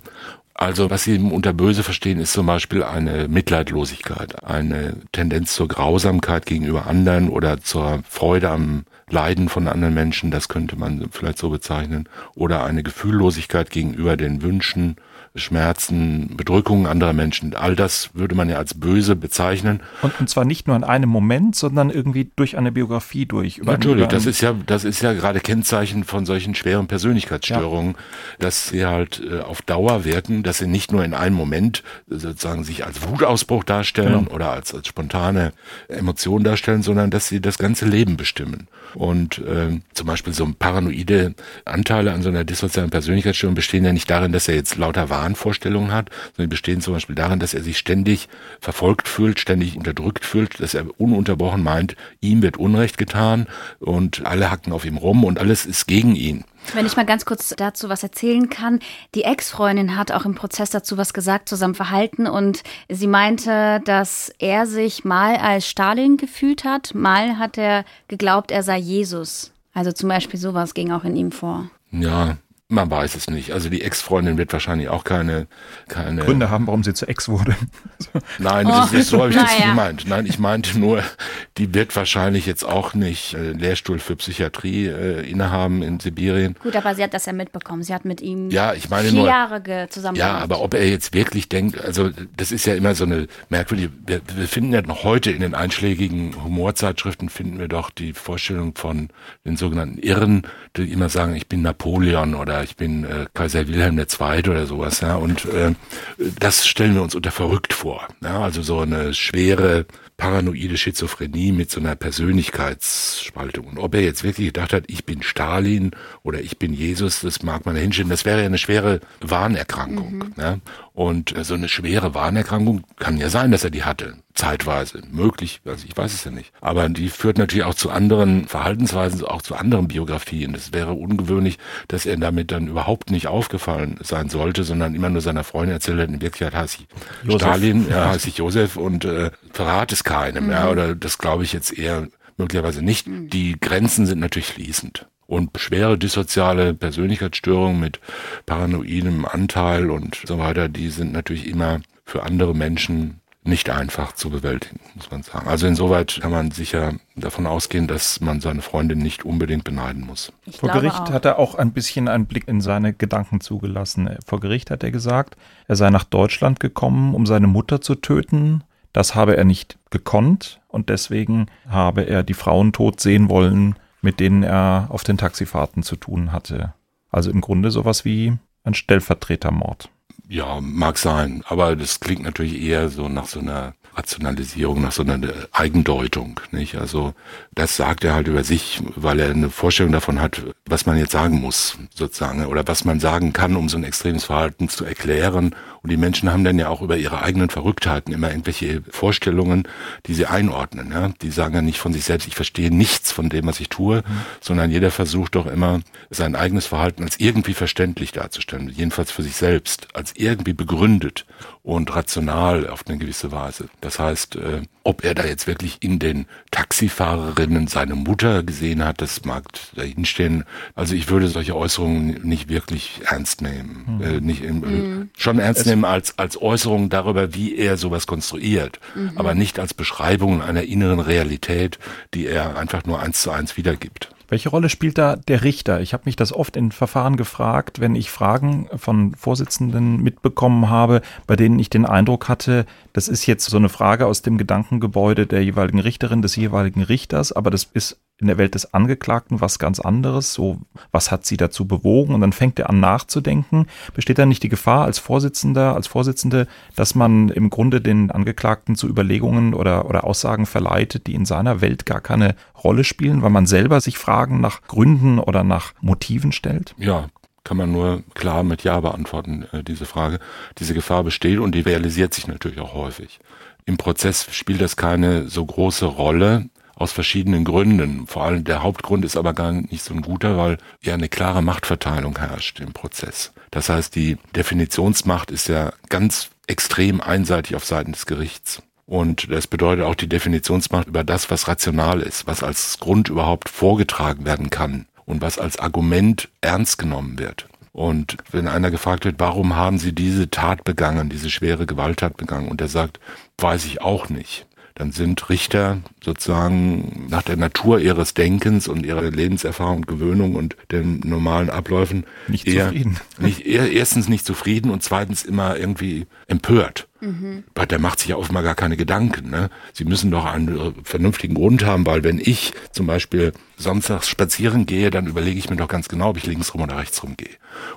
Also was Sie unter böse verstehen, ist zum Beispiel eine Mitleidlosigkeit, eine Tendenz zur Grausamkeit gegenüber anderen oder zur Freude am Leiden von anderen Menschen, das könnte man vielleicht so bezeichnen, oder eine Gefühllosigkeit gegenüber den Wünschen Schmerzen, Bedrückungen anderer Menschen. All das würde man ja als böse bezeichnen. Und, und zwar nicht nur in einem Moment, sondern irgendwie durch eine Biografie durch. Natürlich, das ist ja, das ist ja gerade Kennzeichen von solchen schweren Persönlichkeitsstörungen, ja. dass sie halt äh, auf Dauer wirken, dass sie nicht nur in einem Moment sozusagen sich als Wutausbruch darstellen genau. oder als, als spontane Emotion darstellen, sondern dass sie das ganze Leben bestimmen. Und äh, zum Beispiel so paranoide Anteile an so einer dissozialen Persönlichkeitsstörung bestehen ja nicht darin, dass er jetzt lauter Wahn Wahnvorstellungen hat, sondern bestehen zum Beispiel darin, dass er sich ständig verfolgt fühlt, ständig unterdrückt fühlt, dass er ununterbrochen meint, ihm wird Unrecht getan und alle hacken auf ihm rum und alles ist gegen ihn. Wenn ich mal ganz kurz dazu was erzählen kann. Die Ex-Freundin hat auch im Prozess dazu was gesagt zu seinem Verhalten und sie meinte, dass er sich mal als Stalin gefühlt hat, mal hat er geglaubt, er sei Jesus. Also zum Beispiel sowas ging auch in ihm vor. Ja, man weiß es nicht. Also die Ex-Freundin wird wahrscheinlich auch keine, keine Gründe haben, warum sie zu Ex wurde. Nein, das ist, so habe ich das nicht gemeint. Nein, ich meinte nur, die wird wahrscheinlich jetzt auch nicht äh, Lehrstuhl für Psychiatrie äh, innehaben in Sibirien. Gut, aber sie hat das ja mitbekommen. Sie hat mit ihm ja, ich meine vier nur, Jahre zusammen. Ja, aber ob er jetzt wirklich denkt, also das ist ja immer so eine merkwürdige. Wir, wir finden ja noch heute in den einschlägigen Humorzeitschriften finden wir doch die Vorstellung von den sogenannten Irren, die immer sagen, ich bin Napoleon oder ich bin äh, Kaiser Wilhelm II. oder sowas, ja, und äh, das stellen wir uns unter verrückt vor. Ja, also so eine schwere paranoide Schizophrenie mit so einer Persönlichkeitsspaltung. Und ob er jetzt wirklich gedacht hat, ich bin Stalin oder ich bin Jesus, das mag man hinstellen. Das wäre ja eine schwere Wahnerkrankung. Mhm. Ne? Und äh, so eine schwere Wahnerkrankung kann ja sein, dass er die hatte. Zeitweise. Möglich, also ich weiß es ja nicht. Aber die führt natürlich auch zu anderen Verhaltensweisen, auch zu anderen Biografien. Das wäre ungewöhnlich, dass er damit dann überhaupt nicht aufgefallen sein sollte, sondern immer nur seiner Freundin erzählt hat, in Wirklichkeit heißt ich Josef. Stalin, ja, heißt ich Josef und äh, verrat es keinem. Mhm. Ja, oder das glaube ich jetzt eher möglicherweise nicht. Mhm. Die Grenzen sind natürlich fließend. Und schwere dissoziale Persönlichkeitsstörungen mit paranoidem Anteil und so weiter, die sind natürlich immer für andere Menschen nicht einfach zu bewältigen, muss man sagen. Also insoweit kann man sicher davon ausgehen, dass man seine Freundin nicht unbedingt beneiden muss. Ich Vor Gericht auch. hat er auch ein bisschen einen Blick in seine Gedanken zugelassen. Vor Gericht hat er gesagt, er sei nach Deutschland gekommen, um seine Mutter zu töten. Das habe er nicht gekonnt und deswegen habe er die Frauen tot sehen wollen, mit denen er auf den Taxifahrten zu tun hatte. Also im Grunde sowas wie ein Stellvertretermord. Ja, mag sein, aber das klingt natürlich eher so nach so einer Rationalisierung, nach so einer Eigendeutung, nicht? Also, das sagt er halt über sich, weil er eine Vorstellung davon hat, was man jetzt sagen muss, sozusagen, oder was man sagen kann, um so ein extremes Verhalten zu erklären. Und die Menschen haben dann ja auch über ihre eigenen Verrücktheiten immer irgendwelche Vorstellungen, die sie einordnen, ja? Die sagen ja nicht von sich selbst, ich verstehe nichts von dem, was ich tue, mhm. sondern jeder versucht doch immer, sein eigenes Verhalten als irgendwie verständlich darzustellen, jedenfalls für sich selbst, als irgendwie begründet und rational auf eine gewisse Weise. Das heißt, äh, ob er da jetzt wirklich in den Taxifahrerinnen seine Mutter gesehen hat, das mag dahinstehen. Also ich würde solche Äußerungen nicht wirklich ernst nehmen. Mhm. Äh, nicht im, mhm. Schon ernst es nehmen als, als Äußerung darüber, wie er sowas konstruiert, mhm. aber nicht als Beschreibung einer inneren Realität, die er einfach nur eins zu eins wiedergibt. Welche Rolle spielt da der Richter? Ich habe mich das oft in Verfahren gefragt, wenn ich Fragen von Vorsitzenden mitbekommen habe, bei denen ich den Eindruck hatte, das ist jetzt so eine Frage aus dem Gedankengebäude der jeweiligen Richterin, des jeweiligen Richters, aber das ist in der Welt des Angeklagten was ganz anderes. So, was hat sie dazu bewogen? Und dann fängt er an nachzudenken. Besteht da nicht die Gefahr als Vorsitzender, als Vorsitzende, dass man im Grunde den Angeklagten zu Überlegungen oder, oder Aussagen verleitet, die in seiner Welt gar keine Rolle spielen, weil man selber sich Fragen nach Gründen oder nach Motiven stellt? Ja, kann man nur klar mit Ja beantworten, äh, diese Frage. Diese Gefahr besteht und die realisiert sich natürlich auch häufig. Im Prozess spielt das keine so große Rolle, aus verschiedenen Gründen. Vor allem der Hauptgrund ist aber gar nicht so ein guter, weil ja eine klare Machtverteilung herrscht im Prozess. Das heißt, die Definitionsmacht ist ja ganz extrem einseitig auf Seiten des Gerichts. Und das bedeutet auch die Definitionsmacht über das, was rational ist, was als Grund überhaupt vorgetragen werden kann und was als Argument ernst genommen wird. Und wenn einer gefragt wird, warum haben Sie diese Tat begangen, diese schwere Gewalttat begangen, und er sagt, weiß ich auch nicht, dann sind Richter sozusagen nach der Natur ihres Denkens und ihrer Lebenserfahrung und Gewöhnung und den normalen Abläufen nicht eher, zufrieden. Nicht, erstens nicht zufrieden und zweitens immer irgendwie empört. Mhm. Der macht sich ja offenbar gar keine Gedanken. Ne? Sie müssen doch einen vernünftigen Grund haben, weil wenn ich zum Beispiel samstags spazieren gehe, dann überlege ich mir doch ganz genau, ob ich links rum oder rechts rum gehe.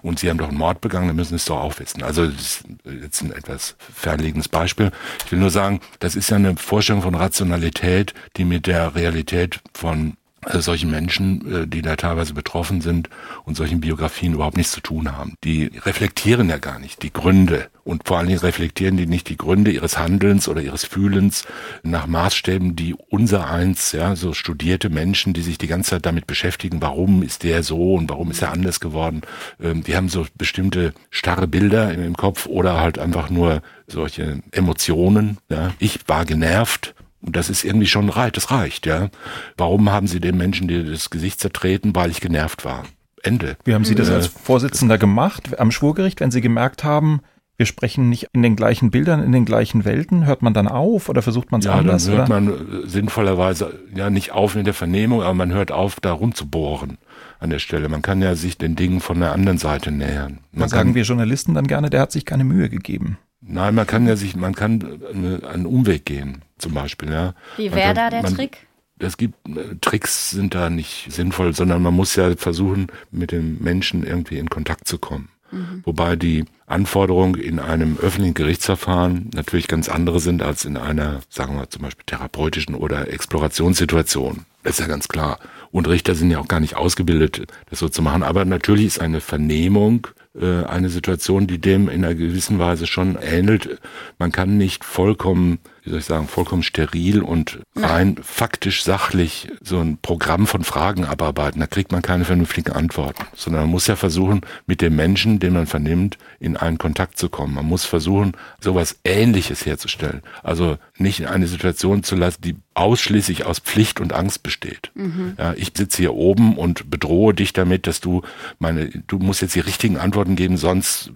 Und Sie haben doch einen Mord begangen, dann müssen Sie es doch auch wissen. Also das ist jetzt ein etwas fernliegendes Beispiel. Ich will nur sagen, das ist ja eine Vorstellung von Rationalität, die mit der Realität von äh, solchen Menschen, äh, die da teilweise betroffen sind und solchen Biografien überhaupt nichts zu tun haben. Die reflektieren ja gar nicht die Gründe und vor allen Dingen reflektieren die nicht die Gründe ihres Handelns oder ihres Fühlens nach Maßstäben, die unser eins, ja, so studierte Menschen, die sich die ganze Zeit damit beschäftigen, warum ist der so und warum ist er anders geworden, ähm, die haben so bestimmte starre Bilder im Kopf oder halt einfach nur solche Emotionen, ja. Ich war genervt, das ist irgendwie schon reicht, das reicht, ja. Warum haben Sie den Menschen das Gesicht zertreten? Weil ich genervt war. Ende. Wie haben Sie das als Vorsitzender gemacht am Schwurgericht, wenn Sie gemerkt haben, wir sprechen nicht in den gleichen Bildern, in den gleichen Welten? Hört man dann auf oder versucht man es ja, anders? Ja, dann hört oder? man sinnvollerweise ja nicht auf in der Vernehmung, aber man hört auf, da rumzubohren an der Stelle. Man kann ja sich den Dingen von der anderen Seite nähern. Man sagen kann, wir Journalisten dann gerne, der hat sich keine Mühe gegeben. Nein, man kann ja sich, man kann einen Umweg gehen, zum Beispiel, ja. Wie wäre da der man, Trick? Es gibt äh, Tricks sind da nicht sinnvoll, sondern man muss ja versuchen, mit dem Menschen irgendwie in Kontakt zu kommen. Mhm. Wobei die Anforderungen in einem öffentlichen Gerichtsverfahren natürlich ganz andere sind als in einer, sagen wir zum Beispiel therapeutischen oder Explorationssituation. Das ist ja ganz klar. Und Richter sind ja auch gar nicht ausgebildet, das so zu machen. Aber natürlich ist eine Vernehmung äh, eine Situation, die dem in einer gewissen Weise schon ähnelt. Man kann nicht vollkommen, wie soll ich sagen, vollkommen steril und rein faktisch sachlich so ein Programm von Fragen abarbeiten. Da kriegt man keine vernünftigen Antworten, sondern man muss ja versuchen, mit dem Menschen, den man vernimmt, in einen Kontakt zu kommen. Man muss versuchen, sowas Ähnliches herzustellen. Also nicht in eine Situation zu lassen, die ausschließlich aus Pflicht und Angst besteht. Mhm. Ja, ich sitze hier oben und bedrohe dich damit, dass du meine, du musst jetzt die richtigen Antworten geben, sonst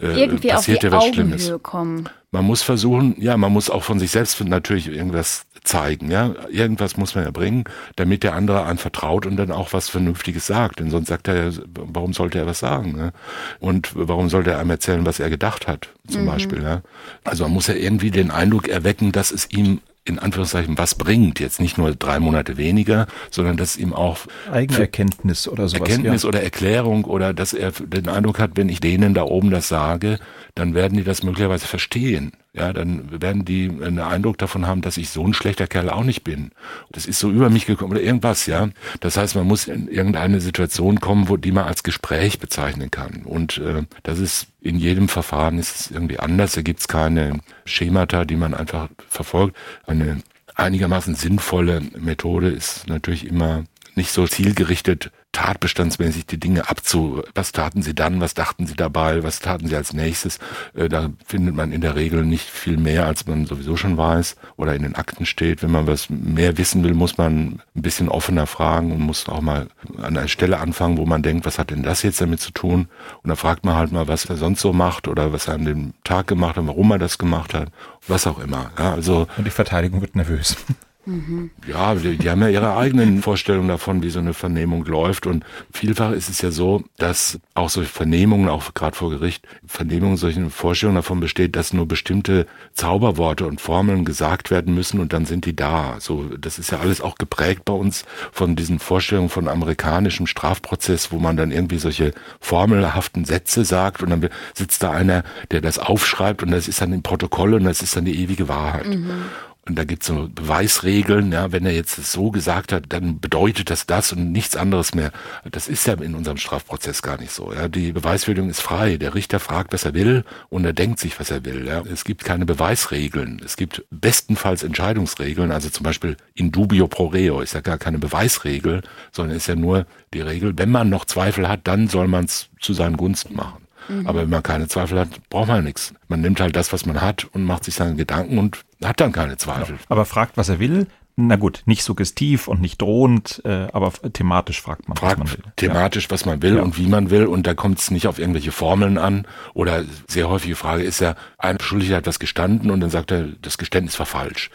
äh, Irgendwie passiert dir was Augenhöhe Schlimmes. Kommen. Man muss versuchen, ja, man muss auch von sich selbst natürlich irgendwas zeigen, ja. Irgendwas muss man ja bringen, damit der andere einen vertraut und dann auch was Vernünftiges sagt. Denn sonst sagt er, warum sollte er was sagen? Ne? Und warum sollte er einem erzählen, was er gedacht hat, zum mhm. Beispiel, ja. Also man muss ja irgendwie den Eindruck erwecken, dass es ihm in Anführungszeichen was bringt. Jetzt nicht nur drei Monate weniger, sondern dass ihm auch Eigenerkenntnis oder sowas. Erkenntnis ja. oder Erklärung oder dass er den Eindruck hat, wenn ich denen da oben das sage, dann werden die das möglicherweise verstehen. Ja, dann werden die einen Eindruck davon haben, dass ich so ein schlechter Kerl auch nicht bin. Das ist so über mich gekommen oder irgendwas, ja. Das heißt, man muss in irgendeine Situation kommen, wo die man als Gespräch bezeichnen kann. Und äh, das ist in jedem Verfahren ist es irgendwie anders. Da gibt's keine Schemata, die man einfach verfolgt. Eine einigermaßen sinnvolle Methode ist natürlich immer nicht so zielgerichtet tatbestandsmäßig die Dinge abzu, was taten sie dann, was dachten sie dabei, was taten sie als nächstes. Äh, da findet man in der Regel nicht viel mehr, als man sowieso schon weiß oder in den Akten steht. Wenn man was mehr wissen will, muss man ein bisschen offener fragen und muss auch mal an einer Stelle anfangen, wo man denkt, was hat denn das jetzt damit zu tun? Und da fragt man halt mal, was er sonst so macht oder was er an dem Tag gemacht hat, warum er das gemacht hat, was auch immer. Ja, also und die Verteidigung wird nervös. Mhm. Ja, die, die, haben ja ihre eigenen Vorstellungen davon, wie so eine Vernehmung läuft. Und vielfach ist es ja so, dass auch solche Vernehmungen, auch gerade vor Gericht, Vernehmungen solche Vorstellungen davon besteht, dass nur bestimmte Zauberworte und Formeln gesagt werden müssen und dann sind die da. So, das ist ja alles auch geprägt bei uns von diesen Vorstellungen von amerikanischem Strafprozess, wo man dann irgendwie solche formelhaften Sätze sagt und dann sitzt da einer, der das aufschreibt und das ist dann im Protokoll und das ist dann die ewige Wahrheit. Mhm. Und da gibt's so Beweisregeln, ja, wenn er jetzt so gesagt hat, dann bedeutet das das und nichts anderes mehr. Das ist ja in unserem Strafprozess gar nicht so. Ja. Die Beweisführung ist frei. Der Richter fragt, was er will und er denkt sich, was er will. Ja. Es gibt keine Beweisregeln. Es gibt bestenfalls Entscheidungsregeln, also zum Beispiel in dubio pro reo ist ja gar keine Beweisregel, sondern ist ja nur die Regel, wenn man noch Zweifel hat, dann soll man es zu seinen Gunsten machen. Mhm. Aber wenn man keine Zweifel hat, braucht man nichts. Man nimmt halt das, was man hat und macht sich seine Gedanken und hat dann keine Zweifel. Ja. Aber fragt, was er will. Na gut, nicht suggestiv und nicht drohend, äh, aber thematisch fragt man, fragt was man will. Thematisch, ja. was man will ja. und wie man will. Und da kommt es nicht auf irgendwelche Formeln an. Oder sehr häufige Frage ist ja, ein Beschuldigter hat was gestanden und dann sagt er, das Geständnis war falsch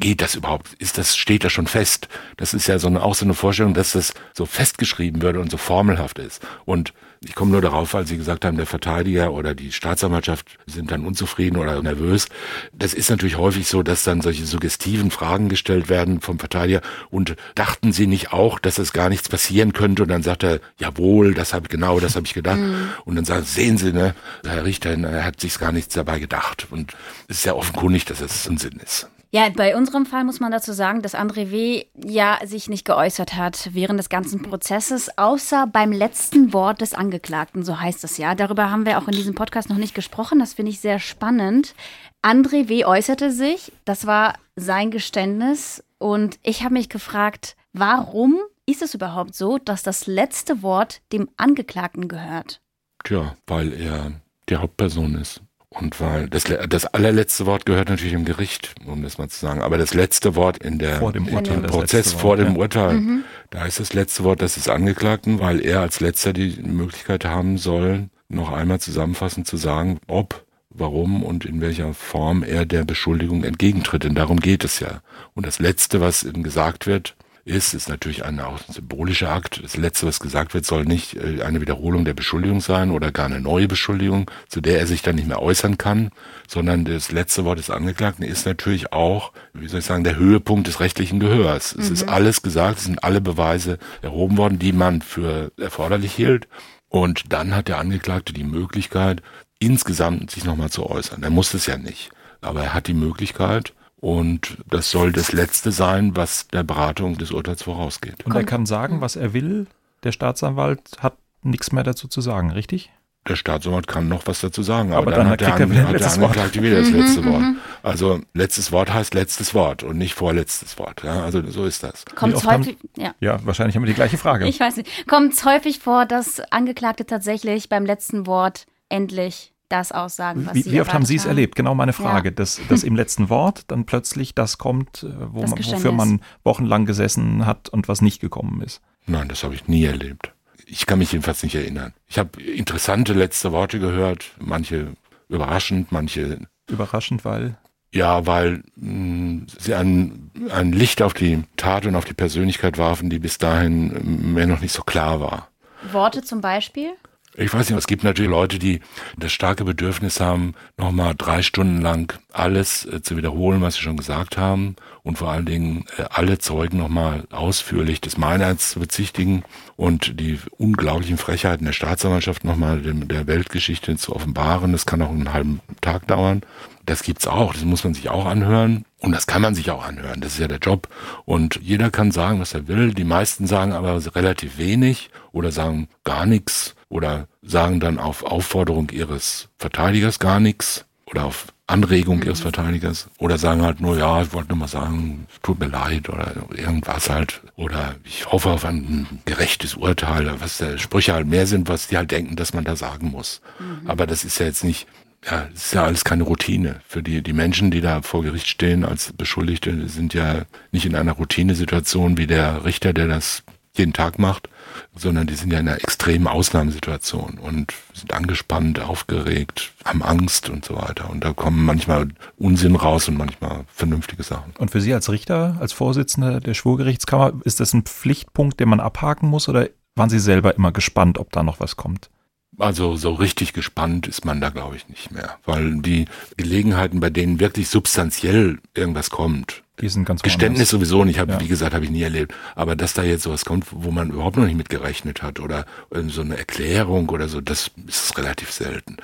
geht das überhaupt? Ist das, steht das schon fest? Das ist ja so eine, auch so eine Vorstellung, dass das so festgeschrieben würde und so formelhaft ist. Und ich komme nur darauf, weil Sie gesagt haben, der Verteidiger oder die Staatsanwaltschaft sind dann unzufrieden oder nervös. Das ist natürlich häufig so, dass dann solche suggestiven Fragen gestellt werden vom Verteidiger. Und dachten Sie nicht auch, dass es gar nichts passieren könnte? Und dann sagt er, jawohl, das habe ich genau, das habe ich gedacht. Mhm. Und dann sagt, sehen Sie, ne, Herr Richter, er hat sich gar nichts dabei gedacht. Und es ist ja offenkundig, dass es Unsinn ist. Ja, bei unserem Fall muss man dazu sagen, dass André W. ja sich nicht geäußert hat während des ganzen Prozesses, außer beim letzten Wort des Angeklagten, so heißt es ja. Darüber haben wir auch in diesem Podcast noch nicht gesprochen. Das finde ich sehr spannend. André W. äußerte sich, das war sein Geständnis. Und ich habe mich gefragt, warum ist es überhaupt so, dass das letzte Wort dem Angeklagten gehört? Tja, weil er die Hauptperson ist. Und weil das, das allerletzte Wort gehört natürlich dem Gericht, um das mal zu sagen. Aber das letzte Wort in der vor dem Urteil, im Prozess vor dem ja. Urteil, mhm. da ist das letzte Wort das des Angeklagten, weil er als letzter die Möglichkeit haben soll, noch einmal zusammenfassend zu sagen, ob, warum und in welcher Form er der Beschuldigung entgegentritt. Denn darum geht es ja. Und das letzte, was ihm gesagt wird, ist, ist natürlich ein auch symbolischer Akt. Das Letzte, was gesagt wird, soll nicht äh, eine Wiederholung der Beschuldigung sein oder gar eine neue Beschuldigung, zu der er sich dann nicht mehr äußern kann, sondern das letzte Wort des Angeklagten ist natürlich auch, wie soll ich sagen, der Höhepunkt des rechtlichen Gehörs. Mhm. Es ist mhm. alles gesagt, es sind alle Beweise erhoben worden, die man für erforderlich hielt. Und dann hat der Angeklagte die Möglichkeit, insgesamt sich nochmal zu äußern. Er muss es ja nicht. Aber er hat die Möglichkeit, und das soll das Letzte sein, was der Beratung des Urteils vorausgeht. Und er kann sagen, was er will. Der Staatsanwalt hat nichts mehr dazu zu sagen, richtig? Der Staatsanwalt kann noch was dazu sagen, aber, aber dann, dann, hat der, An er hat der Angeklagte wieder das mhm, letzte Wort. Mhm. Also letztes Wort heißt letztes Wort und nicht vorletztes Wort. Ja, also so ist das. Kommt häufig, haben, ja. ja, wahrscheinlich haben wir die gleiche Frage. Ich weiß nicht. Kommt es häufig vor, dass Angeklagte tatsächlich beim letzten Wort endlich das aussagen, was wie, sie Wie oft haben Sie es erlebt? Genau meine Frage, ja. dass, dass im letzten Wort dann plötzlich das kommt, äh, wo das man, wofür man wochenlang gesessen hat und was nicht gekommen ist. Nein, das habe ich nie erlebt. Ich kann mich jedenfalls nicht erinnern. Ich habe interessante letzte Worte gehört, manche überraschend, manche überraschend, weil ja, weil mh, mm, sie ein, ein Licht auf die Tat und auf die Persönlichkeit warfen, die bis dahin mir noch nicht so klar war. Worte zum Beispiel? Ich weiß nicht, es gibt natürlich Leute, die das starke Bedürfnis haben, nochmal drei Stunden lang alles äh, zu wiederholen, was sie schon gesagt haben und vor allen Dingen äh, alle Zeugen nochmal ausführlich des Meineids zu bezichtigen und die unglaublichen Frechheiten der Staatsanwaltschaft nochmal der Weltgeschichte zu offenbaren. Das kann auch einen halben Tag dauern. Das gibt's auch, das muss man sich auch anhören. Und das kann man sich auch anhören, das ist ja der Job. Und jeder kann sagen, was er will. Die meisten sagen aber relativ wenig oder sagen gar nichts oder sagen dann auf Aufforderung ihres Verteidigers gar nichts oder auf Anregung mhm. ihres Verteidigers oder sagen halt nur, ja, ich wollte nur mal sagen, tut mir leid oder irgendwas halt oder ich hoffe auf ein gerechtes Urteil, was der Sprüche halt mehr sind, was die halt denken, dass man da sagen muss. Mhm. Aber das ist ja jetzt nicht, ja, das ist ja alles keine Routine. Für die, die Menschen, die da vor Gericht stehen als Beschuldigte, sind ja nicht in einer Routinesituation wie der Richter, der das jeden Tag macht, sondern die sind ja in einer extremen Ausnahmesituation und sind angespannt, aufgeregt, haben Angst und so weiter. Und da kommen manchmal Unsinn raus und manchmal vernünftige Sachen. Und für Sie als Richter, als Vorsitzender der Schwurgerichtskammer, ist das ein Pflichtpunkt, den man abhaken muss oder waren Sie selber immer gespannt, ob da noch was kommt? Also so richtig gespannt ist man da, glaube ich, nicht mehr. Weil die Gelegenheiten, bei denen wirklich substanziell irgendwas kommt, die sind ganz Geständnis sowieso nicht, hab, ja. wie gesagt, habe ich nie erlebt. Aber dass da jetzt sowas kommt, wo man überhaupt noch nicht mit gerechnet hat oder so eine Erklärung oder so, das ist relativ selten.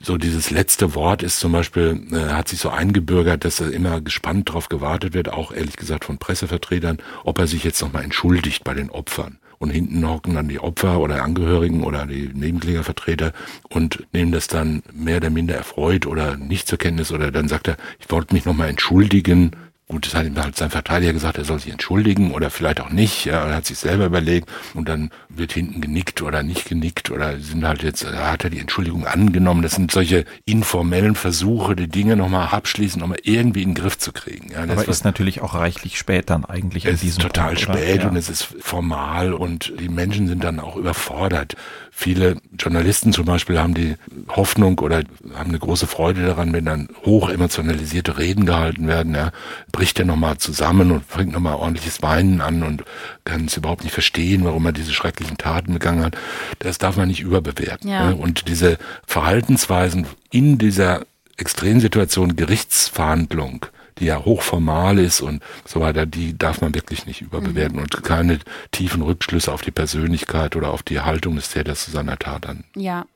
So dieses letzte Wort ist zum Beispiel, äh, hat sich so eingebürgert, dass da immer gespannt drauf gewartet wird, auch ehrlich gesagt von Pressevertretern, ob er sich jetzt nochmal entschuldigt bei den Opfern und hinten hocken dann die Opfer oder Angehörigen oder die Nebenklägervertreter und nehmen das dann mehr oder minder erfreut oder nicht zur Kenntnis oder dann sagt er, ich wollte mich nochmal entschuldigen Gut, das hat ihm halt sein Verteidiger gesagt, er soll sich entschuldigen oder vielleicht auch nicht. Ja, er hat sich selber überlegt und dann wird hinten genickt oder nicht genickt oder sind halt jetzt, hat er die Entschuldigung angenommen. Das sind solche informellen Versuche, die Dinge nochmal abschließen, nochmal irgendwie in den Griff zu kriegen. Ja, Aber ist natürlich auch reichlich spät dann eigentlich. Es ist total Punkt, spät ja. und es ist formal und die Menschen sind dann auch überfordert. Viele Journalisten zum Beispiel haben die Hoffnung oder haben eine große Freude daran, wenn dann hoch emotionalisierte Reden gehalten werden. Ja, bricht er nochmal zusammen und fängt nochmal ordentliches Weinen an und kann es überhaupt nicht verstehen, warum er diese schrecklichen Taten begangen hat. Das darf man nicht überbewerten. Ja. Ne? Und diese Verhaltensweisen in dieser Extremsituation Gerichtsverhandlung, die ja hochformal ist und so weiter, die darf man wirklich nicht überbewerten mhm. und keine tiefen Rückschlüsse auf die Persönlichkeit oder auf die Haltung des Täters zu seiner Tat dann. Ja.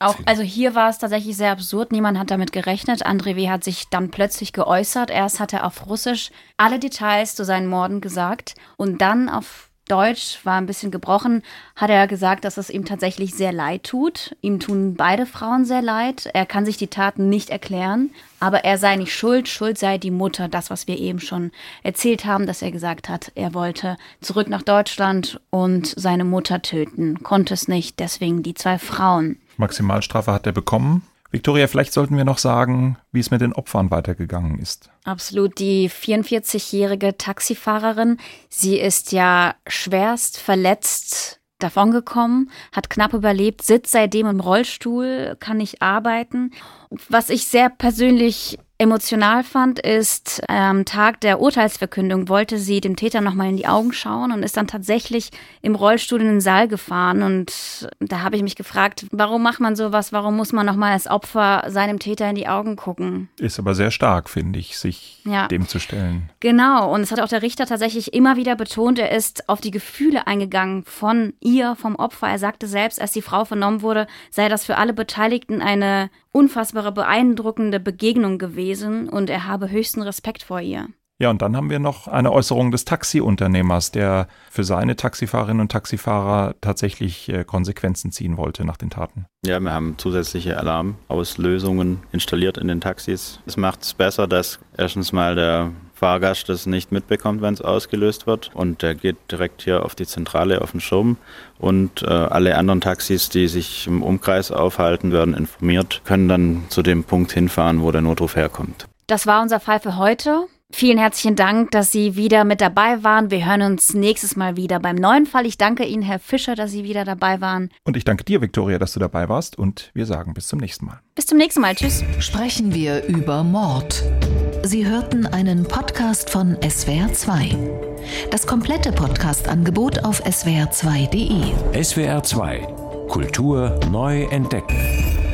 Auch, also hier war es tatsächlich sehr absurd. Niemand hat damit gerechnet. André W. hat sich dann plötzlich geäußert. Erst hat er auf Russisch alle Details zu seinen Morden gesagt und dann auf Deutsch war ein bisschen gebrochen, hat er gesagt, dass es ihm tatsächlich sehr leid tut. Ihm tun beide Frauen sehr leid. Er kann sich die Taten nicht erklären, aber er sei nicht schuld. Schuld sei die Mutter. Das, was wir eben schon erzählt haben, dass er gesagt hat, er wollte zurück nach Deutschland und seine Mutter töten, konnte es nicht. Deswegen die zwei Frauen. Maximalstrafe hat er bekommen. Victoria, vielleicht sollten wir noch sagen, wie es mit den Opfern weitergegangen ist. Absolut. Die 44-jährige Taxifahrerin, sie ist ja schwerst verletzt davongekommen, hat knapp überlebt, sitzt seitdem im Rollstuhl, kann nicht arbeiten. Was ich sehr persönlich emotional fand, ist, am Tag der Urteilsverkündung wollte sie dem Täter nochmal in die Augen schauen und ist dann tatsächlich im Rollstuhl in den Saal gefahren. Und da habe ich mich gefragt, warum macht man sowas? Warum muss man nochmal als Opfer seinem Täter in die Augen gucken? Ist aber sehr stark, finde ich, sich ja. dem zu stellen. Genau. Und es hat auch der Richter tatsächlich immer wieder betont, er ist auf die Gefühle eingegangen von ihr, vom Opfer. Er sagte selbst, als die Frau vernommen wurde, sei das für alle Beteiligten eine unfassbare, beeindruckende Begegnung gewesen und er habe höchsten Respekt vor ihr. Ja, und dann haben wir noch eine Äußerung des Taxiunternehmers, der für seine Taxifahrerinnen und Taxifahrer tatsächlich äh, Konsequenzen ziehen wollte nach den Taten. Ja, wir haben zusätzliche Alarmauslösungen installiert in den Taxis. Es macht es besser, dass erstens mal der Fahrgast das nicht mitbekommt, wenn es ausgelöst wird. Und der geht direkt hier auf die Zentrale, auf den Schirm. Und äh, alle anderen Taxis, die sich im Umkreis aufhalten, werden informiert, können dann zu dem Punkt hinfahren, wo der Notruf herkommt. Das war unser Fall für heute. Vielen herzlichen Dank, dass Sie wieder mit dabei waren. Wir hören uns nächstes Mal wieder beim neuen Fall. Ich danke Ihnen, Herr Fischer, dass Sie wieder dabei waren. Und ich danke dir, Viktoria, dass du dabei warst. Und wir sagen bis zum nächsten Mal. Bis zum nächsten Mal. Tschüss. Sprechen wir über Mord. Sie hörten einen Podcast von SWR2. Das komplette Podcast-Angebot auf swr2.de. SWR2 Kultur neu entdecken.